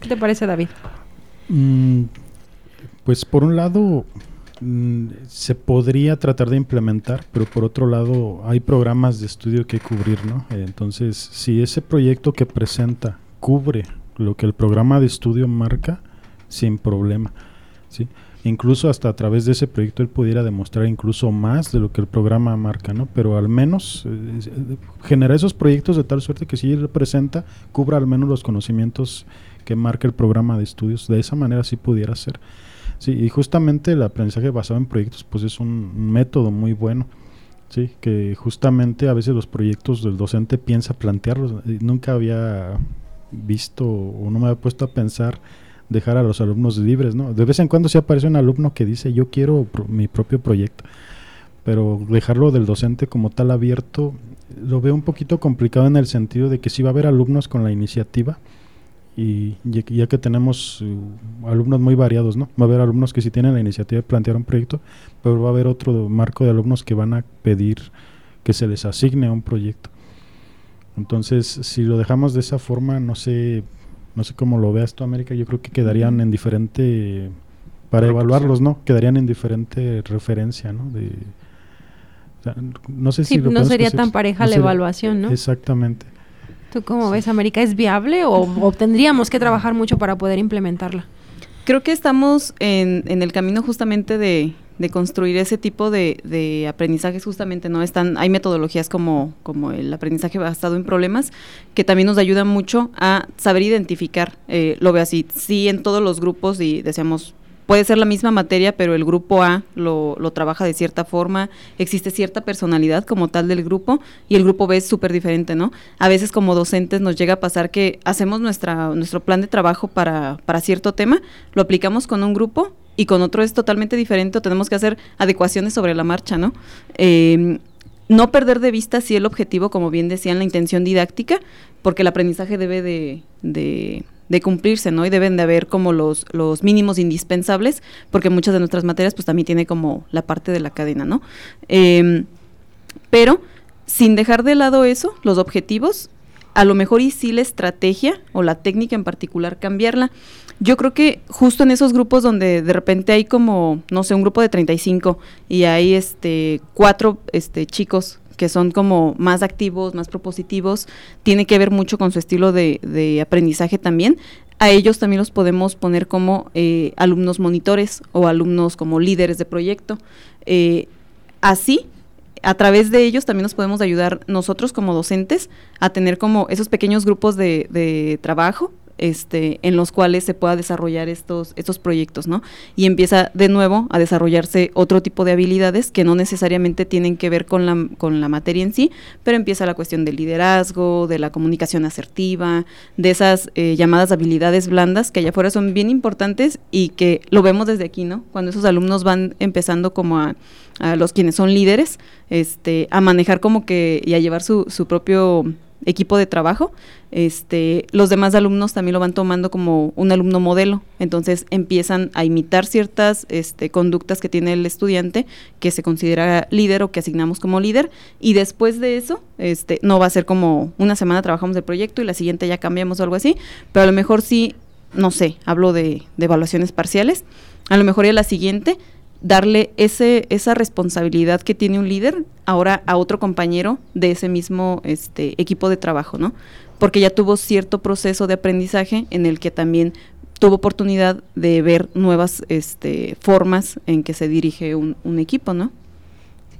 ¿Qué te parece, David? Mm, pues por un lado mm, se podría tratar de implementar, pero por otro lado hay programas de estudio que cubrir, ¿no? Entonces, si ese proyecto que presenta cubre lo que el programa de estudio marca, sin problema, ¿sí? Incluso hasta a través de ese proyecto él pudiera demostrar incluso más de lo que el programa marca, ¿no? Pero al menos eh, generar esos proyectos de tal suerte que si él presenta, cubra al menos los conocimientos que marca el programa de estudios. De esa manera sí pudiera ser. Sí, y justamente el aprendizaje basado en proyectos pues es un, método muy bueno. Sí, que justamente a veces los proyectos del docente piensa plantearlos. Nunca había visto o no me había puesto a pensar dejar a los alumnos libres, ¿no? De vez en cuando sí aparece un alumno que dice yo quiero pro- mi propio proyecto, pero dejarlo del docente como tal abierto lo veo un poquito complicado en el sentido de que sí va a haber alumnos con la iniciativa y ya que, tenemos uh, alumnos muy variados, ¿no? Va a haber alumnos que sí tienen la iniciativa de plantear un proyecto, pero va a haber otro marco de alumnos que van a pedir que se les asigne un proyecto. Entonces, si lo dejamos de esa forma, no sé, no sé cómo lo veas tú, América, yo creo que quedarían en diferente, para evaluarlos, ¿no? Quedarían en diferente referencia, ¿no? De, o sea, no sé Sí, si lo no sería tan pareja no la sería- evaluación, ¿no? Exactamente. ¿Tú cómo ves, América? ¿Es viable o, o tendríamos que trabajar mucho para poder implementarla? Creo que estamos en, en el camino justamente de, de construir ese tipo de, de aprendizajes justamente, ¿no? Están, hay metodologías como, como el aprendizaje basado en problemas que también nos ayudan mucho a saber identificar, eh, lo veo así, sí en todos los grupos y decíamos, puede ser la misma materia, pero el grupo A lo, lo trabaja de cierta forma, existe cierta personalidad como tal del grupo y el grupo B es súper diferente, ¿no? A veces como docentes nos llega a pasar que hacemos nuestra, nuestro plan de trabajo para, para cierto tema, lo aplicamos con un grupo y con otro es totalmente diferente o tenemos que hacer adecuaciones sobre la marcha, ¿no? Eh, no perder de vista sí el objetivo, como bien decían, la intención didáctica, porque el aprendizaje debe de, de- de cumplirse, ¿no? Y deben de haber como los, los mínimos indispensables, porque muchas de nuestras materias pues también tiene como la parte de la cadena, ¿no? Eh, pero sin dejar de lado eso, los objetivos, a lo mejor y sí la estrategia o la técnica en particular cambiarla. Yo creo que justo en esos grupos donde de repente hay como, no sé, un grupo de 35 y hay este cuatro este chicos que son como más activos, más propositivos, tiene que ver mucho con su estilo de, aprendizaje también. A ellos también los podemos poner como eh, alumnos monitores o alumnos como líderes de proyecto. Eh, así, a través de ellos también nos podemos ayudar nosotros como docentes a tener como esos pequeños grupos de, de trabajo este, en los cuales se pueda desarrollar estos, estos proyectos, ¿no? Y empieza de nuevo a desarrollarse otro tipo de habilidades que no necesariamente tienen que ver con la, con la materia en sí, pero empieza la cuestión del liderazgo, de la comunicación asertiva, de esas eh, llamadas habilidades blandas que allá afuera son bien importantes y que lo vemos desde aquí, ¿no? Cuando esos alumnos van empezando como a, a los quienes son líderes, este, a manejar como que y a llevar su, su propio equipo de trabajo, este, los demás alumnos también lo van tomando como un alumno modelo, entonces empiezan a imitar ciertas este, conductas que tiene el estudiante que se considera líder o que asignamos como líder. Y después de eso, este, no va a ser como una semana trabajamos el proyecto y la siguiente ya cambiamos o algo así, pero a lo mejor sí, no sé, hablo de, de evaluaciones parciales, a lo mejor ya la siguiente darle ese, esa responsabilidad que tiene un líder ahora a otro compañero de ese mismo este, equipo de trabajo, ¿no? Porque ya tuvo cierto proceso de aprendizaje en el que también tuvo oportunidad de ver nuevas este, formas en que se dirige un, un equipo, ¿no?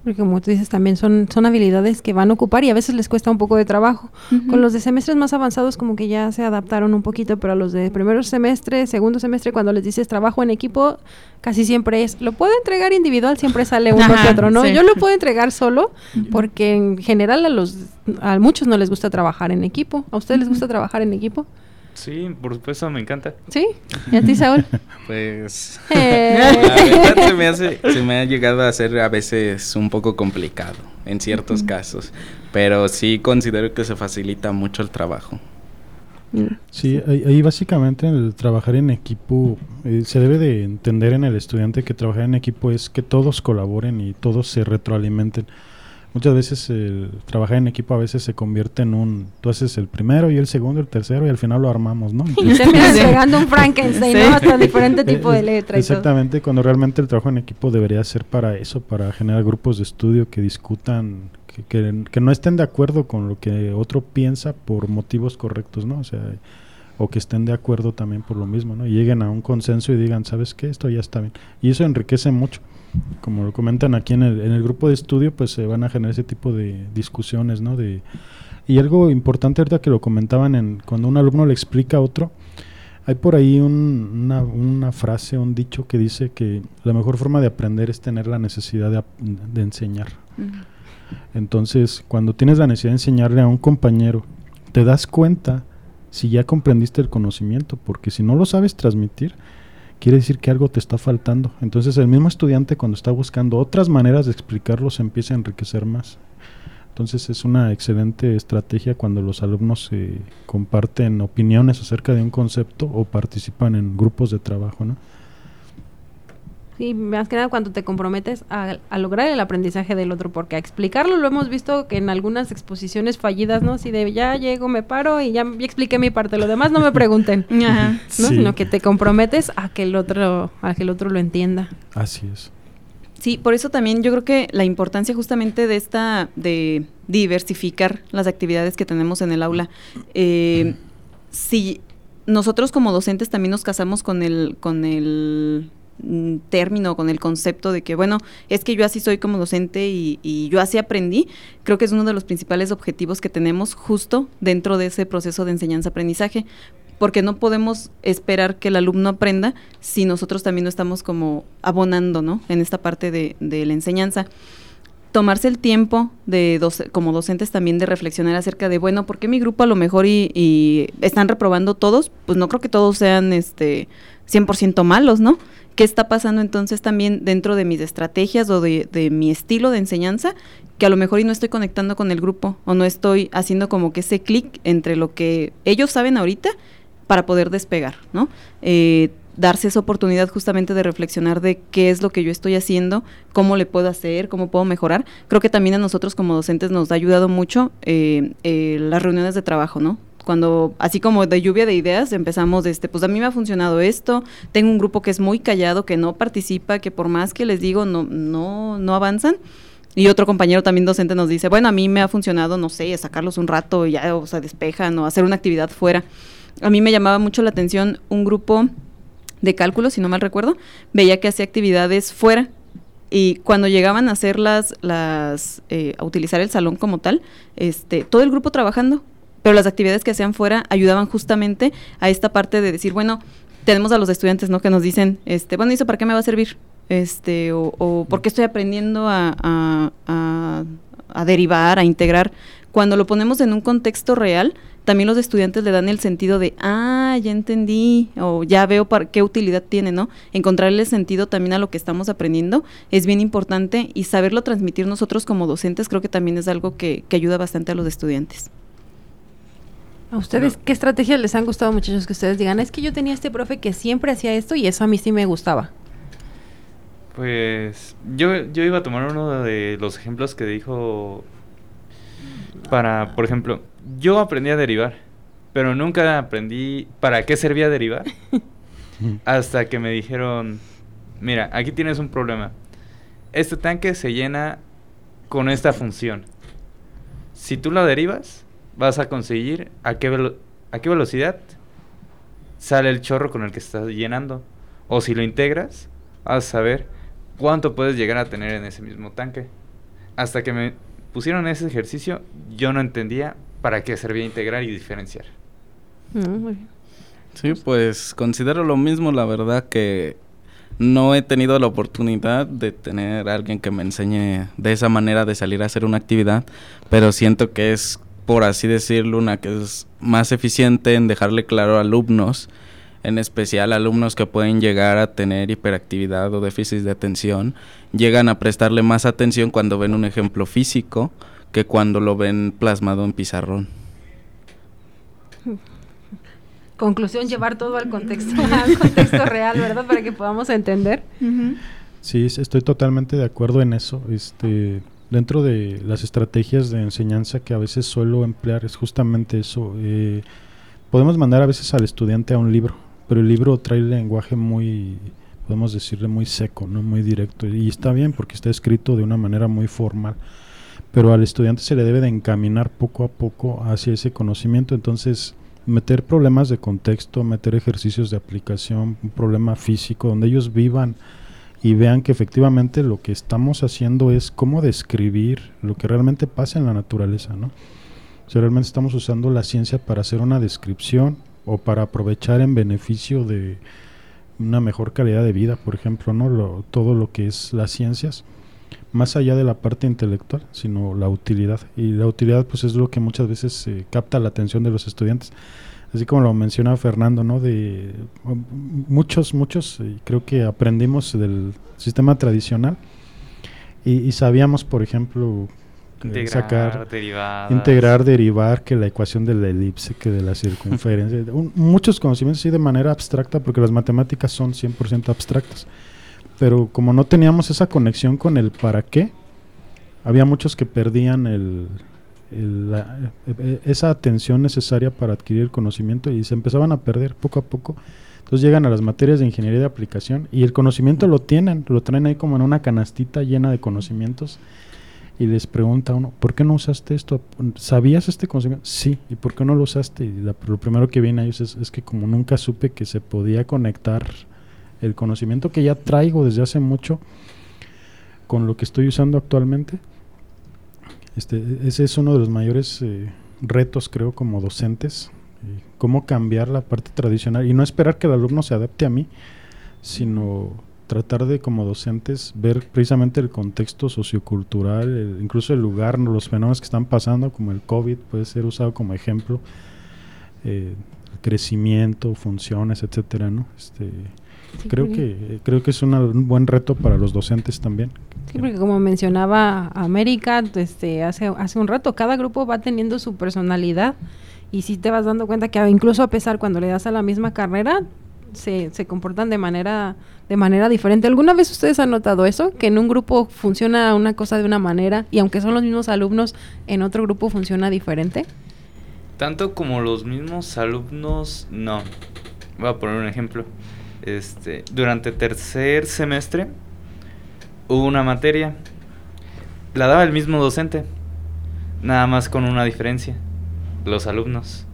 Porque como tú dices, también son, son habilidades que van a ocupar y a veces les cuesta un poco de trabajo. Con los de semestres más avanzados como que ya se adaptaron un poquito, pero a los de primer semestre, segundo semestre, cuando les dices trabajo en equipo, casi siempre es, lo puedo entregar individual, siempre sale uno Ajá, que otro, ¿no? sí. Yo lo puedo entregar solo, porque en general a los a muchos no les gusta trabajar en equipo. ¿A ustedes les gusta trabajar en equipo? Sí, por supuesto, me encanta. ¿Sí? ¿Y a ti, Saúl? Pues... Eh. La verdad se me, hace, se me ha llegado a hacer a veces un poco complicado en ciertos casos, pero sí considero que se facilita mucho el trabajo. Sí, ahí, ahí básicamente el trabajar en equipo, eh, se debe de entender en el estudiante que trabajar en equipo es que todos colaboren y todos se retroalimenten. Muchas veces el trabajar en equipo a veces se convierte en un, tú haces el primero y el segundo, el tercero y al final lo armamos, ¿no? Y terminas pegando un Frankenstein, ¿no? Hasta diferente tipo de Eh, letra y todo. Exactamente, cuando realmente el trabajo en equipo debería ser para eso, para generar grupos de estudio que discutan, que, que- que no estén de acuerdo con lo que otro piensa por motivos correctos, ¿no? O sea, o que estén de acuerdo también por lo mismo, ¿no? Y lleguen a un consenso y digan, ¿sabes qué? Esto ya está bien. Y eso enriquece mucho. Como lo comentan aquí en el, en el grupo de estudio, pues se van a generar ese tipo de discusiones, ¿no? De, y algo importante ahorita que lo comentaban en cuando un alumno le explica a otro, hay por ahí un- una, una frase, un dicho que dice que la mejor forma de aprender es tener la necesidad de enseñar. Entonces, cuando tienes la necesidad de enseñarle a un compañero, te das cuenta si ya comprendiste el conocimiento, porque si no lo sabes transmitir, quiere decir que algo te está faltando. Entonces, el mismo estudiante cuando está buscando otras maneras de explicarlo se empieza a enriquecer más. Entonces, es una excelente estrategia cuando los alumnos eh, comparten opiniones acerca de un concepto o participan en grupos de trabajo, ¿no? Sí, más que nada cuando te comprometes a, a lograr el aprendizaje del otro, porque a explicarlo lo hemos visto que en algunas exposiciones fallidas, ¿no? Si de ya llego, me paro y ya, ya expliqué mi parte, lo demás no me pregunten, ¿no? Ajá. Sí. Sino que te comprometes a que el otro, a que el otro lo entienda. Así es. Sí, por eso también yo creo que la importancia justamente de esta, de diversificar las actividades que tenemos en el aula. Eh, si nosotros como docentes también nos casamos con el, con el término, con el concepto de que, bueno, es que yo así soy como docente y, y yo así aprendí, creo que es uno de los principales objetivos que tenemos justo dentro de ese proceso de enseñanza-aprendizaje, porque no podemos esperar que el alumno aprenda si nosotros también no estamos como abonando, ¿no? En esta parte de la enseñanza. Tomarse el tiempo de doce- como docentes también de reflexionar acerca de, bueno, ¿por qué mi grupo a lo mejor y, y están reprobando todos? Pues no creo que todos sean este 100% malos, ¿no? ¿Qué está pasando entonces también dentro de mis estrategias o de, de mi estilo de enseñanza? Que a lo mejor y no estoy conectando con el grupo o no estoy haciendo como que ese clic entre lo que ellos saben ahorita para poder despegar, ¿no? Eh, darse esa oportunidad justamente de reflexionar de qué es lo que yo estoy haciendo, cómo le puedo hacer, cómo puedo mejorar. Creo que también a nosotros como docentes nos ha ayudado mucho eh, eh, las reuniones de trabajo, ¿no? Cuando, así como de lluvia de ideas, empezamos este, pues a mí me ha funcionado esto, tengo un grupo que es muy callado, que no participa, que por más que les digo, no, no, no avanzan. Y otro compañero también docente nos dice, bueno, a mí me ha funcionado, no sé, sacarlos un rato ya o se despejan o hacer una actividad fuera. A mí me llamaba mucho la atención un grupo de cálculo, si no mal recuerdo, veía que hacía actividades fuera y cuando llegaban a hacer las, las eh, a utilizar el salón como tal, este, todo el grupo trabajando pero las actividades que hacían fuera ayudaban justamente a esta parte de decir, bueno, tenemos a los estudiantes, ¿no? Que nos dicen, este, bueno, ¿y eso para qué me va a servir? Este, o, o ¿por qué estoy aprendiendo a, a, a, a derivar, a integrar? Cuando lo ponemos en un contexto real, también los estudiantes le dan el sentido de, ah, ya entendí, o ya veo para qué utilidad tiene, ¿no? Encontrarle sentido también a lo que estamos aprendiendo es bien importante y saberlo transmitir nosotros como docentes creo que también es algo que, que ayuda bastante a los estudiantes. ¿A ustedes qué estrategias les han gustado, muchachos, que ustedes digan? Es que yo tenía este profe que siempre hacía esto y eso a mí sí me gustaba. Pues yo, yo iba a tomar uno de los ejemplos que dijo para, por ejemplo, yo aprendí a derivar, pero nunca aprendí para qué servía derivar. hasta que me dijeron, mira, aquí tienes un problema. Este tanque se llena con esta función. Si tú la derivas, vas a conseguir a qué, velo a qué velocidad sale el chorro con el que estás llenando. O si lo integras, vas a saber cuánto puedes llegar a tener en ese mismo tanque. Hasta que me pusieron ese ejercicio, yo no entendía para qué servía integrar y diferenciar. Sí, pues considero lo mismo, la verdad que no he tenido la oportunidad de tener a alguien que me enseñe de esa manera de salir a hacer una actividad, pero siento que es, por así decirlo, una que es más eficiente en dejarle claro a alumnos, en especial alumnos que pueden llegar a tener hiperactividad o déficit de atención, llegan a prestarle más atención cuando ven un ejemplo físico que cuando lo ven plasmado en pizarrón. Conclusión, llevar todo al contexto, al contexto real, ¿verdad? Para que podamos entender. Sí, es- estoy totalmente de acuerdo en eso. Este, dentro de las estrategias de enseñanza que a veces suelo emplear es justamente eso. eh, podemos mandar a veces al estudiante a un libro, pero el libro trae lenguaje muy, podemos decirle muy seco, no muy directo y está bien porque está escrito de una manera muy formal. Pero al estudiante se le debe de encaminar poco a poco hacia ese conocimiento. Entonces, meter problemas de contexto, meter ejercicios de aplicación, un problema físico, donde ellos vivan y vean que efectivamente lo que estamos haciendo es cómo describir lo que realmente pasa en la naturaleza, ¿no? O sea, realmente estamos usando la ciencia para hacer una descripción o para aprovechar en beneficio de una mejor calidad de vida, por ejemplo, ¿no? Lo- todo lo que es las ciencias, más allá de la parte intelectual, sino la utilidad. Y la utilidad, pues, es lo que muchas veces eh, capta la atención de los estudiantes. Así como lo menciona Fernando, ¿no? De muchos, muchos, eh, creo que aprendimos del sistema tradicional y, y sabíamos, por ejemplo, eh, Integrar, sacar, derivadas. integrar, derivar, que la ecuación de la elipse, que de la circunferencia, un- muchos conocimientos sí de manera abstracta, porque las matemáticas son 100% abstractas. Pero como no teníamos esa conexión con el para qué, había muchos que perdían el, el- e- e- esa atención necesaria para adquirir el conocimiento y se empezaban a perder poco a poco. Entonces llegan a las materias de ingeniería de aplicación y el conocimiento lo tienen, lo traen ahí como en una canastita llena de conocimientos y les pregunta uno, ¿por qué no usaste esto? ¿Sabías este conocimiento? Sí, ¿y por qué no lo usaste? Y la- lo primero que viene a ellos es, es que como nunca supe que se podía conectar el conocimiento que ya traigo desde hace mucho con lo que estoy usando actualmente, este, ese es uno de los mayores eh, retos, creo, como docentes, eh, cómo cambiar la parte tradicional y no esperar que el alumno se adapte a mí, sino tratar de como docentes ver precisamente el contexto sociocultural, incluso el lugar, los fenómenos que están pasando, como el COVID puede ser usado como ejemplo, eh, crecimiento, funciones, etcétera, ¿no? Este, Sí, creo que eh, creo que es una- un buen reto para los docentes también. Sí, porque como mencionaba América este, hace, hace un rato, cada grupo va teniendo su personalidad y si te vas dando cuenta que incluso a pesar cuando le das a la misma carrera, se, se comportan de manera, de manera diferente. ¿Alguna vez ustedes han notado eso? Que en un grupo funciona una cosa de una manera y aunque son los mismos alumnos, en otro grupo funciona diferente. Tanto como los mismos alumnos, no. Voy a poner un ejemplo. Este, durante tercer semestre hubo una materia. La daba el mismo docente. Nada más con una diferencia. Los alumnos.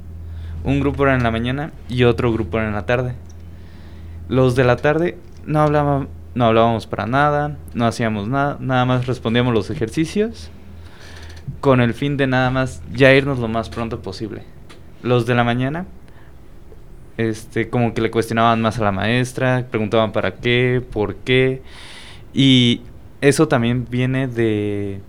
Un grupo era en la mañana y otro grupo era en la tarde. Los de la tarde no no hablábamos para nada, no hacíamos nada, nada más respondíamos los ejercicios. con el fin de nada más ya irnos lo más pronto posible. Los de la mañana, este, como que le cuestionaban más a la maestra, preguntaban para qué, por qué, y eso también viene de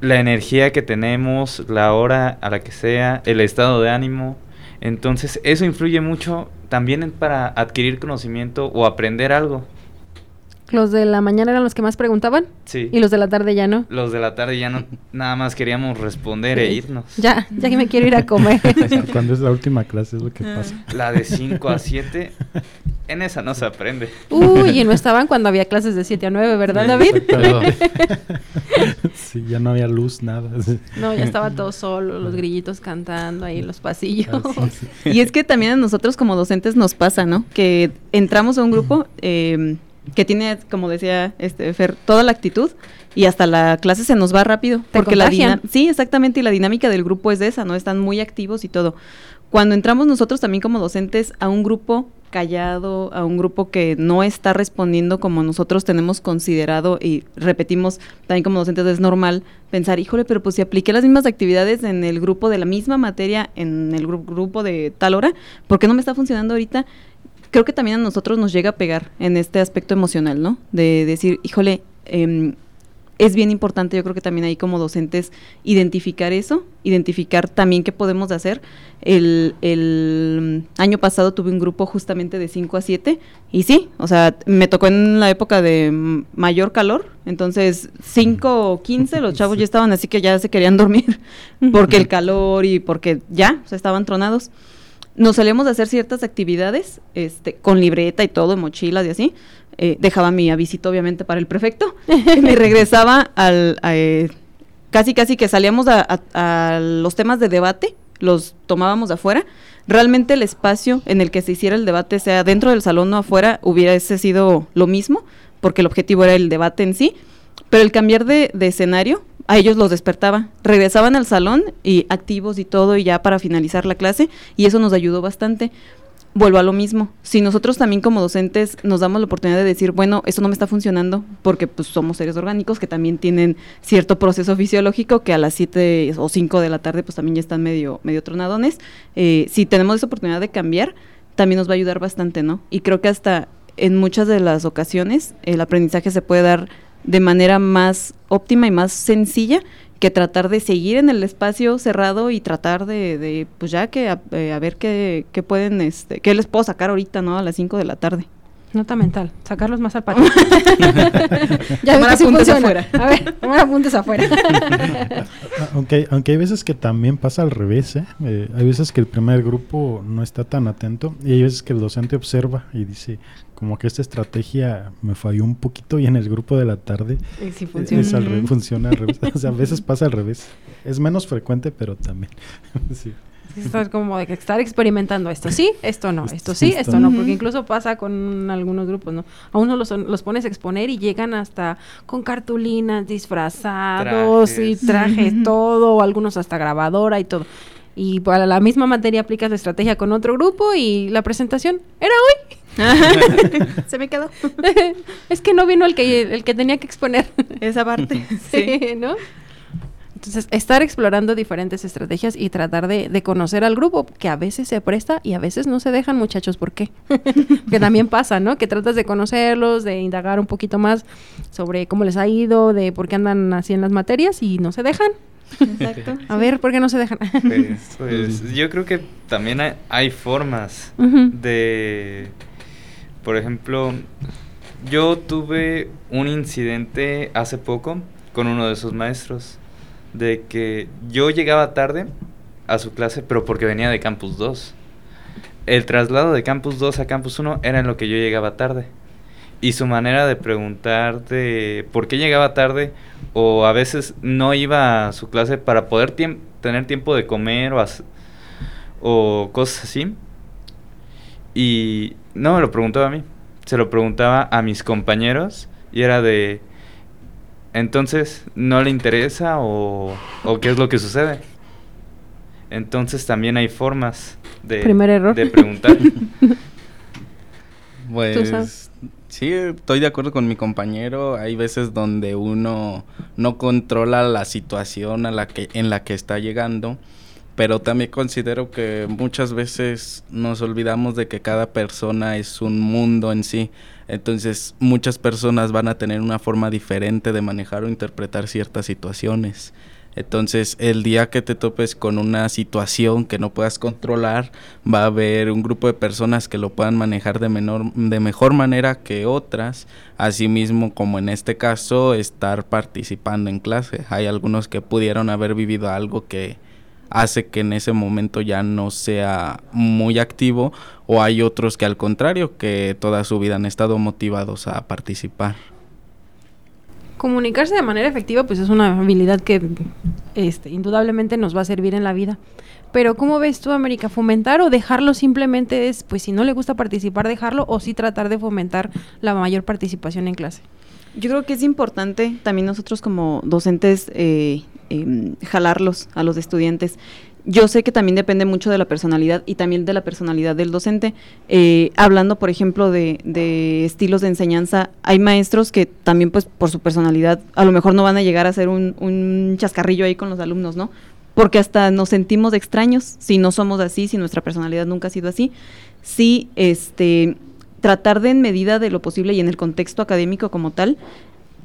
la energía que tenemos, la hora a la que sea, el estado de ánimo. Entonces eso influye mucho también para adquirir conocimiento o aprender algo. ¿Los de la mañana eran los que más preguntaban? Sí. ¿Y los de la tarde ya no? Los de la tarde ya no, nada más queríamos responder e irnos. Ya, ya que me quiero ir a comer. Cuando es la última clase es lo que pasa. La de 5 a 7, en esa no se aprende. Uy, y no estaban cuando había clases de 7 a 9, ¿verdad, Sí, David? sí, ya no había luz, nada. No, ya estaba todo solo, los grillitos cantando ahí en los pasillos. Así, sí. Y es que también a nosotros como docentes nos pasa, ¿no? Que entramos a un grupo eh, que tiene, como decía este Fer, toda la actitud y hasta la clase se nos va rápido. Te porque la contagian. dina- Sí, exactamente, y la dinámica del grupo es esa, ¿no? Están muy activos y todo. Cuando entramos nosotros también como docentes a un grupo callado, a un grupo que no está respondiendo como nosotros tenemos considerado y repetimos también como docentes es normal pensar, híjole, pero pues si apliqué las mismas actividades en el grupo de la misma materia, en el gru- grupo de tal hora, ¿por qué no me está funcionando ahorita? Creo que también a nosotros nos llega a pegar en este aspecto emocional, ¿no? De decir, híjole, em, es bien importante, yo creo que también ahí como docentes, identificar eso, identificar también qué podemos hacer. El, el año pasado tuve un grupo justamente de 5 a 7 y sí, o sea, me tocó en la época de mayor calor, entonces 5 o 15 los chavos ya estaban así que ya se querían dormir porque el calor y porque ya, o sea, estaban tronados. Nos solíamos hacer ciertas actividades, este, con libreta y todo, mochilas y así. Eh, dejaba mi avisito, obviamente, para el prefecto. y me regresaba al... a, eh, casi, casi que salíamos a, a- a los temas de debate, los tomábamos de afuera. Realmente el espacio en el que se hiciera el debate, sea dentro del salón o afuera, hubiese sido lo mismo, porque el objetivo era el debate en sí. Pero el cambiar de, de escenario a ellos los despertaba. Regresaban al salón y activos y todo y ya para finalizar la clase y eso nos ayudó bastante. Vuelvo a lo mismo. Si nosotros también como docentes nos damos la oportunidad de decir, bueno, esto no me está funcionando porque pues somos seres orgánicos que también tienen cierto proceso fisiológico que a las 7 o 5 de la tarde pues también ya están medio, medio tronadones. Eh, si tenemos esa oportunidad de cambiar, también nos va a ayudar bastante, ¿no? Y creo que hasta en muchas de las ocasiones el aprendizaje se puede dar de manera más óptima y más sencilla que tratar de seguir en el espacio cerrado y tratar de, de, pues ya que a, eh, a ver qué, qué pueden, este, qué les puedo sacar ahorita, ¿no? A las 5 de la tarde. Nota mental, sacarlos más al patio. ya Tomar apuntes funciona. afuera. A ver, tomar apuntes afuera. Aunque, aunque hay veces que también pasa al revés, ¿eh? Eh, hay veces que el primer grupo no está tan atento y hay veces que el docente observa y dice como que esta estrategia me falló un poquito y en el grupo de la tarde Y sí funciona. es al re- funciona al revés. O sea, a veces pasa al revés. Es menos frecuente, pero también. sí. Estar como de que estar experimentando esto sí, esto no, esto sí, Esto no, porque incluso pasa con algunos grupos, ¿no? A uno los, los pones a exponer y llegan hasta con cartulinas, disfrazados Trajes. y trajes, todo, o algunos hasta grabadora y todo. Y para la misma materia aplicas la estrategia con otro grupo y la presentación era hoy. Se me quedó es que no vino el que el que tenía que exponer. esa parte. Sí, ¿no? Entonces, estar explorando diferentes estrategias y tratar de, de conocer al grupo, que a veces se presta y a veces no se dejan, muchachos, ¿por qué? que también pasa, ¿no? Que tratas de conocerlos, de indagar un poquito más sobre cómo les ha ido, de por qué andan así en las materias y no se dejan. Exacto. A ver, ¿por qué no se dejan? Pues, pues, yo creo que también hay, hay formas de, por ejemplo, yo tuve un incidente hace poco con uno de sus maestros, de que yo llegaba tarde a su clase, pero porque venía de Campus 2. El traslado de Campus 2 a Campus 1 era en lo que yo llegaba tarde. Y su manera de preguntar de por qué llegaba tarde o a veces no iba a su clase para poder tener tiempo de comer o cosas así. Y no me lo preguntaba a mí, se lo preguntaba a mis compañeros y era de, entonces, ¿no le interesa o, o qué es lo que sucede? Entonces también hay formas de, Primer error. de preguntar. Pues. Sí, estoy de acuerdo con mi compañero. Hay veces donde uno no controla la situación a la que, en la que está llegando, pero también considero que muchas veces nos olvidamos de que cada persona es un mundo en sí. Entonces, muchas personas van a tener una forma diferente de manejar o interpretar ciertas situaciones. Entonces, el día que te topes con una situación que no puedas controlar, va a haber un grupo de personas que lo puedan manejar de, menor, de mejor manera que otras. Asimismo, como en este caso, estar participando en clase. Hay algunos que pudieron haber vivido algo que hace que en ese momento ya no sea muy activo o hay otros que al contrario, que toda su vida han estado motivados a participar comunicarse de manera efectiva pues es una habilidad que este, indudablemente nos va a servir en la vida. Pero ¿cómo ves tú, América? ¿Fomentar o dejarlo simplemente es, pues si no le gusta participar, dejarlo o sí tratar de fomentar la mayor participación en clase? Yo creo que es importante también nosotros como docentes eh, em, jalarlos a los estudiantes yo sé que también depende mucho de la personalidad y también de la personalidad del docente. Eh, hablando, por ejemplo, de, estilos de enseñanza, hay maestros que también, pues, por su personalidad, a lo mejor no van a llegar a ser un, un chascarrillo ahí con los alumnos, ¿no? Porque hasta nos sentimos extraños si no somos así, si nuestra personalidad nunca ha sido así. Sí, este, tratar de en medida de lo posible y en el contexto académico como tal,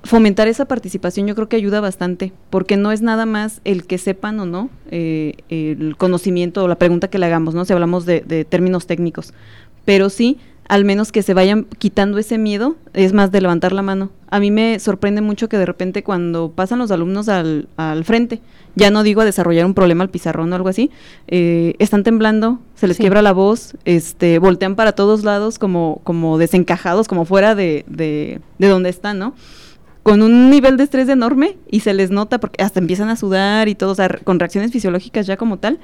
fomentar esa participación yo creo que ayuda bastante, porque no es nada más el que sepan o no eh, el conocimiento o la pregunta que le hagamos, ¿no? Si hablamos de, términos técnicos, pero sí, al menos que se vayan quitando ese miedo, es más de levantar la mano. A mí me sorprende mucho que de repente cuando pasan los alumnos al, al frente, ya no digo a desarrollar un problema al pizarrón o algo así, eh, están temblando, se les quiebra la voz, este, voltean para todos lados como, como desencajados, como fuera de, de, de donde están, ¿no? Con un nivel de estrés enorme y se les nota porque hasta empiezan a sudar y todo, con reacciones fisiológicas ya como tal.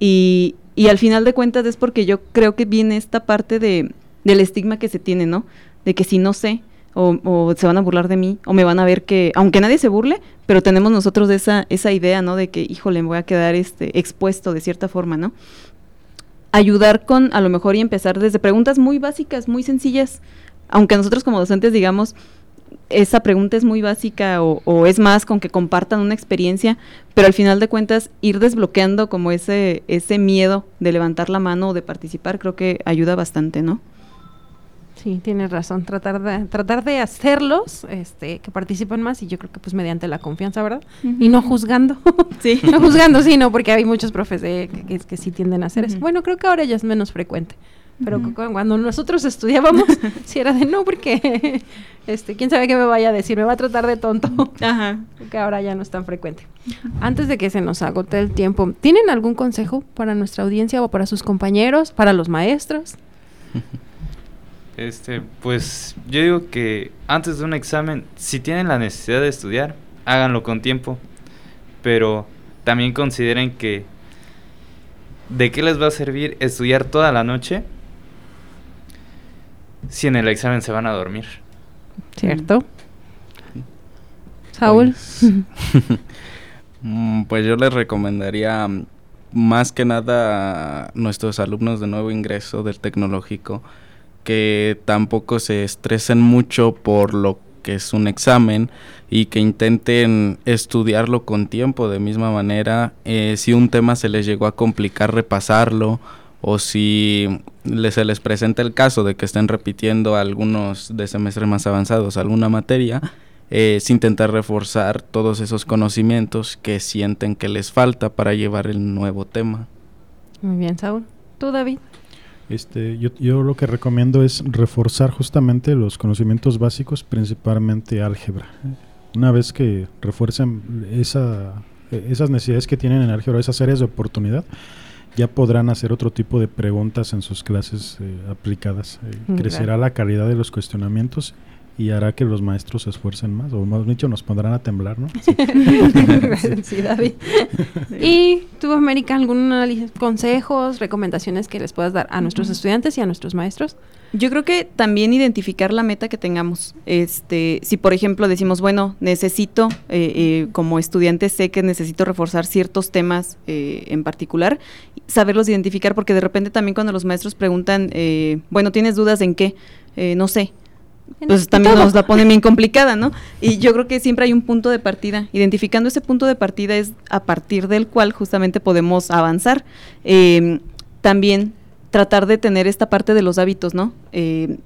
Y, y al final de cuentas es porque yo creo que viene esta parte de, del estigma que se tiene, ¿no? De que si no sé, o, o, se van a burlar de mí, o me van a ver que, aunque nadie se burle, pero tenemos nosotros esa, esa idea, ¿no? De que, híjole, me voy a quedar este, expuesto de cierta forma, ¿no? Ayudar con, a lo mejor, y empezar desde preguntas muy básicas, muy sencillas, aunque nosotros como docentes digamos, esa pregunta es muy básica o, es más con que compartan una experiencia, pero al final de cuentas ir desbloqueando como ese, ese miedo de levantar la mano o de participar creo que ayuda bastante, ¿no? Sí, tienes razón, tratar de, tratar de hacerlos, este, que participen más y yo creo que pues mediante la confianza, ¿verdad? Y no juzgando. Sí. no juzgando, sí, no, porque hay muchos profes que, que, sí tienden a hacer eso. Bueno, creo que ahora ya es menos frecuente. Pero cuando nosotros estudiábamos, si era de no, porque este, quién sabe qué me vaya a decir, me va a tratar de tonto. Ajá. Que ahora ya no es tan frecuente. Antes de que se nos agote el tiempo, ¿tienen algún consejo para nuestra audiencia o para sus compañeros, para los maestros? Este, pues yo digo que antes de un examen, si tienen la necesidad de estudiar, háganlo con tiempo. Pero también consideren que ¿de qué les va a servir estudiar toda la noche si en el examen se van a dormir. ¿Cierto? Saúl. Pues, mm, pues, yo les recomendaría mm, más que nada a nuestros alumnos de nuevo ingreso del tecnológico que tampoco se estresen mucho por lo que es un examen y que intenten estudiarlo con tiempo de misma manera. Eh, si un tema se les llegó a complicar, repasarlo o si se les presenta el caso de que estén repitiendo algunos de semestres más avanzados alguna materia, es intentar reforzar todos esos conocimientos que sienten que les falta para llevar el nuevo tema. Muy bien, Saúl. ¿Tú, David? Este, yo, yo lo que recomiendo es reforzar justamente los conocimientos básicos, principalmente álgebra. Una vez que refuercen esa, esas necesidades que tienen en álgebra, esas áreas de oportunidad, ya podrán hacer otro tipo de preguntas en sus clases eh, aplicadas. Eh, crecerá la calidad de los cuestionamientos y hará que los maestros se esfuercen más, o más dicho, nos pondrán a temblar, ¿no? Sí, David. ¿Y tú, América, algunos consejos, recomendaciones que les puedas dar a nuestros estudiantes y a nuestros maestros? Yo creo que también identificar la meta que tengamos. Este, si por ejemplo decimos, bueno, necesito, eh, eh, como estudiante sé que necesito reforzar ciertos temas eh, en particular, saberlos identificar, porque de repente también cuando los maestros preguntan, bueno, ¿tienes dudas en qué? no sé pues también nos la pone bien complicada, ¿no? Y yo creo que siempre hay un punto de partida. Identificando ese punto de partida es a partir del cual justamente podemos avanzar. Eh, también tratar de tener esta parte de los hábitos, ¿no? Eh,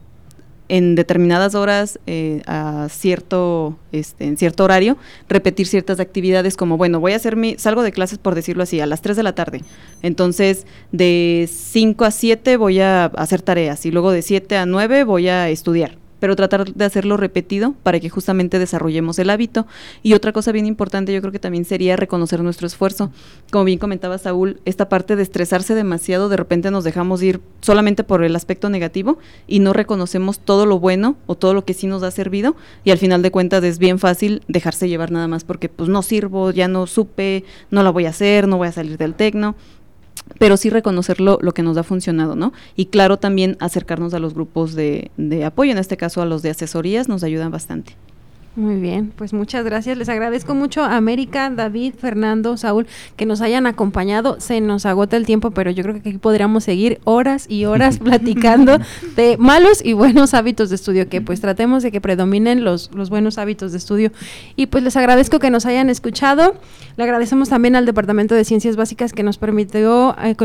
en determinadas horas, eh, a cierto, este, en cierto horario, repetir ciertas actividades como, bueno, voy a hacer mi, salgo de clases por decirlo así, a las 3 de la tarde. Entonces, de 5 a 7 voy a hacer tareas y luego de 7 a 9 voy a estudiar pero tratar de hacerlo repetido para que justamente desarrollemos el hábito. Y otra cosa bien importante yo creo que también sería reconocer nuestro esfuerzo. Como bien comentaba Saúl, esta parte de estresarse demasiado, de repente nos dejamos ir solamente por el aspecto negativo y no reconocemos todo lo bueno o todo lo que sí nos ha servido y al final de cuentas es bien fácil dejarse llevar nada más porque pues no sirvo, ya no supe, no la voy a hacer, no voy a salir del tecno pero sí reconocer lo, que nos ha funcionado, ¿no? Y claro, también acercarnos a los grupos de, de apoyo, en este caso a los de asesorías, nos ayudan bastante. Muy bien, pues muchas gracias. Les agradezco mucho a América, David, Fernando, Saúl, que nos hayan acompañado. Se nos agota el tiempo, pero yo creo que aquí podríamos seguir horas y horas platicando de malos y buenos hábitos de estudio, que pues tratemos de que predominen los, los buenos hábitos de estudio. Y pues les agradezco que nos hayan escuchado. Le agradecemos también al Departamento de Ciencias Básicas que nos permitió, eh,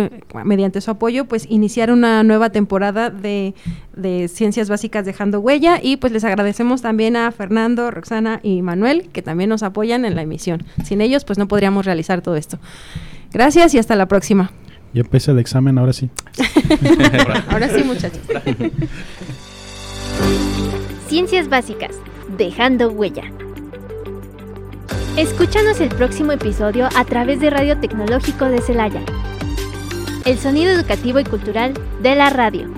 mediante su apoyo, pues iniciar una nueva temporada de, de Ciencias Básicas dejando huella. Y pues les agradecemos también a Fernando, Roxana y Manuel, que también nos apoyan en la emisión. Sin ellos, pues no podríamos realizar todo esto. Gracias y hasta la próxima. Ya empieza el examen, ahora sí. ahora sí, muchachos. Ciencias básicas, dejando huella. Escúchanos el próximo episodio a través de Radio Tecnológico de Celaya. El sonido educativo y cultural de la radio.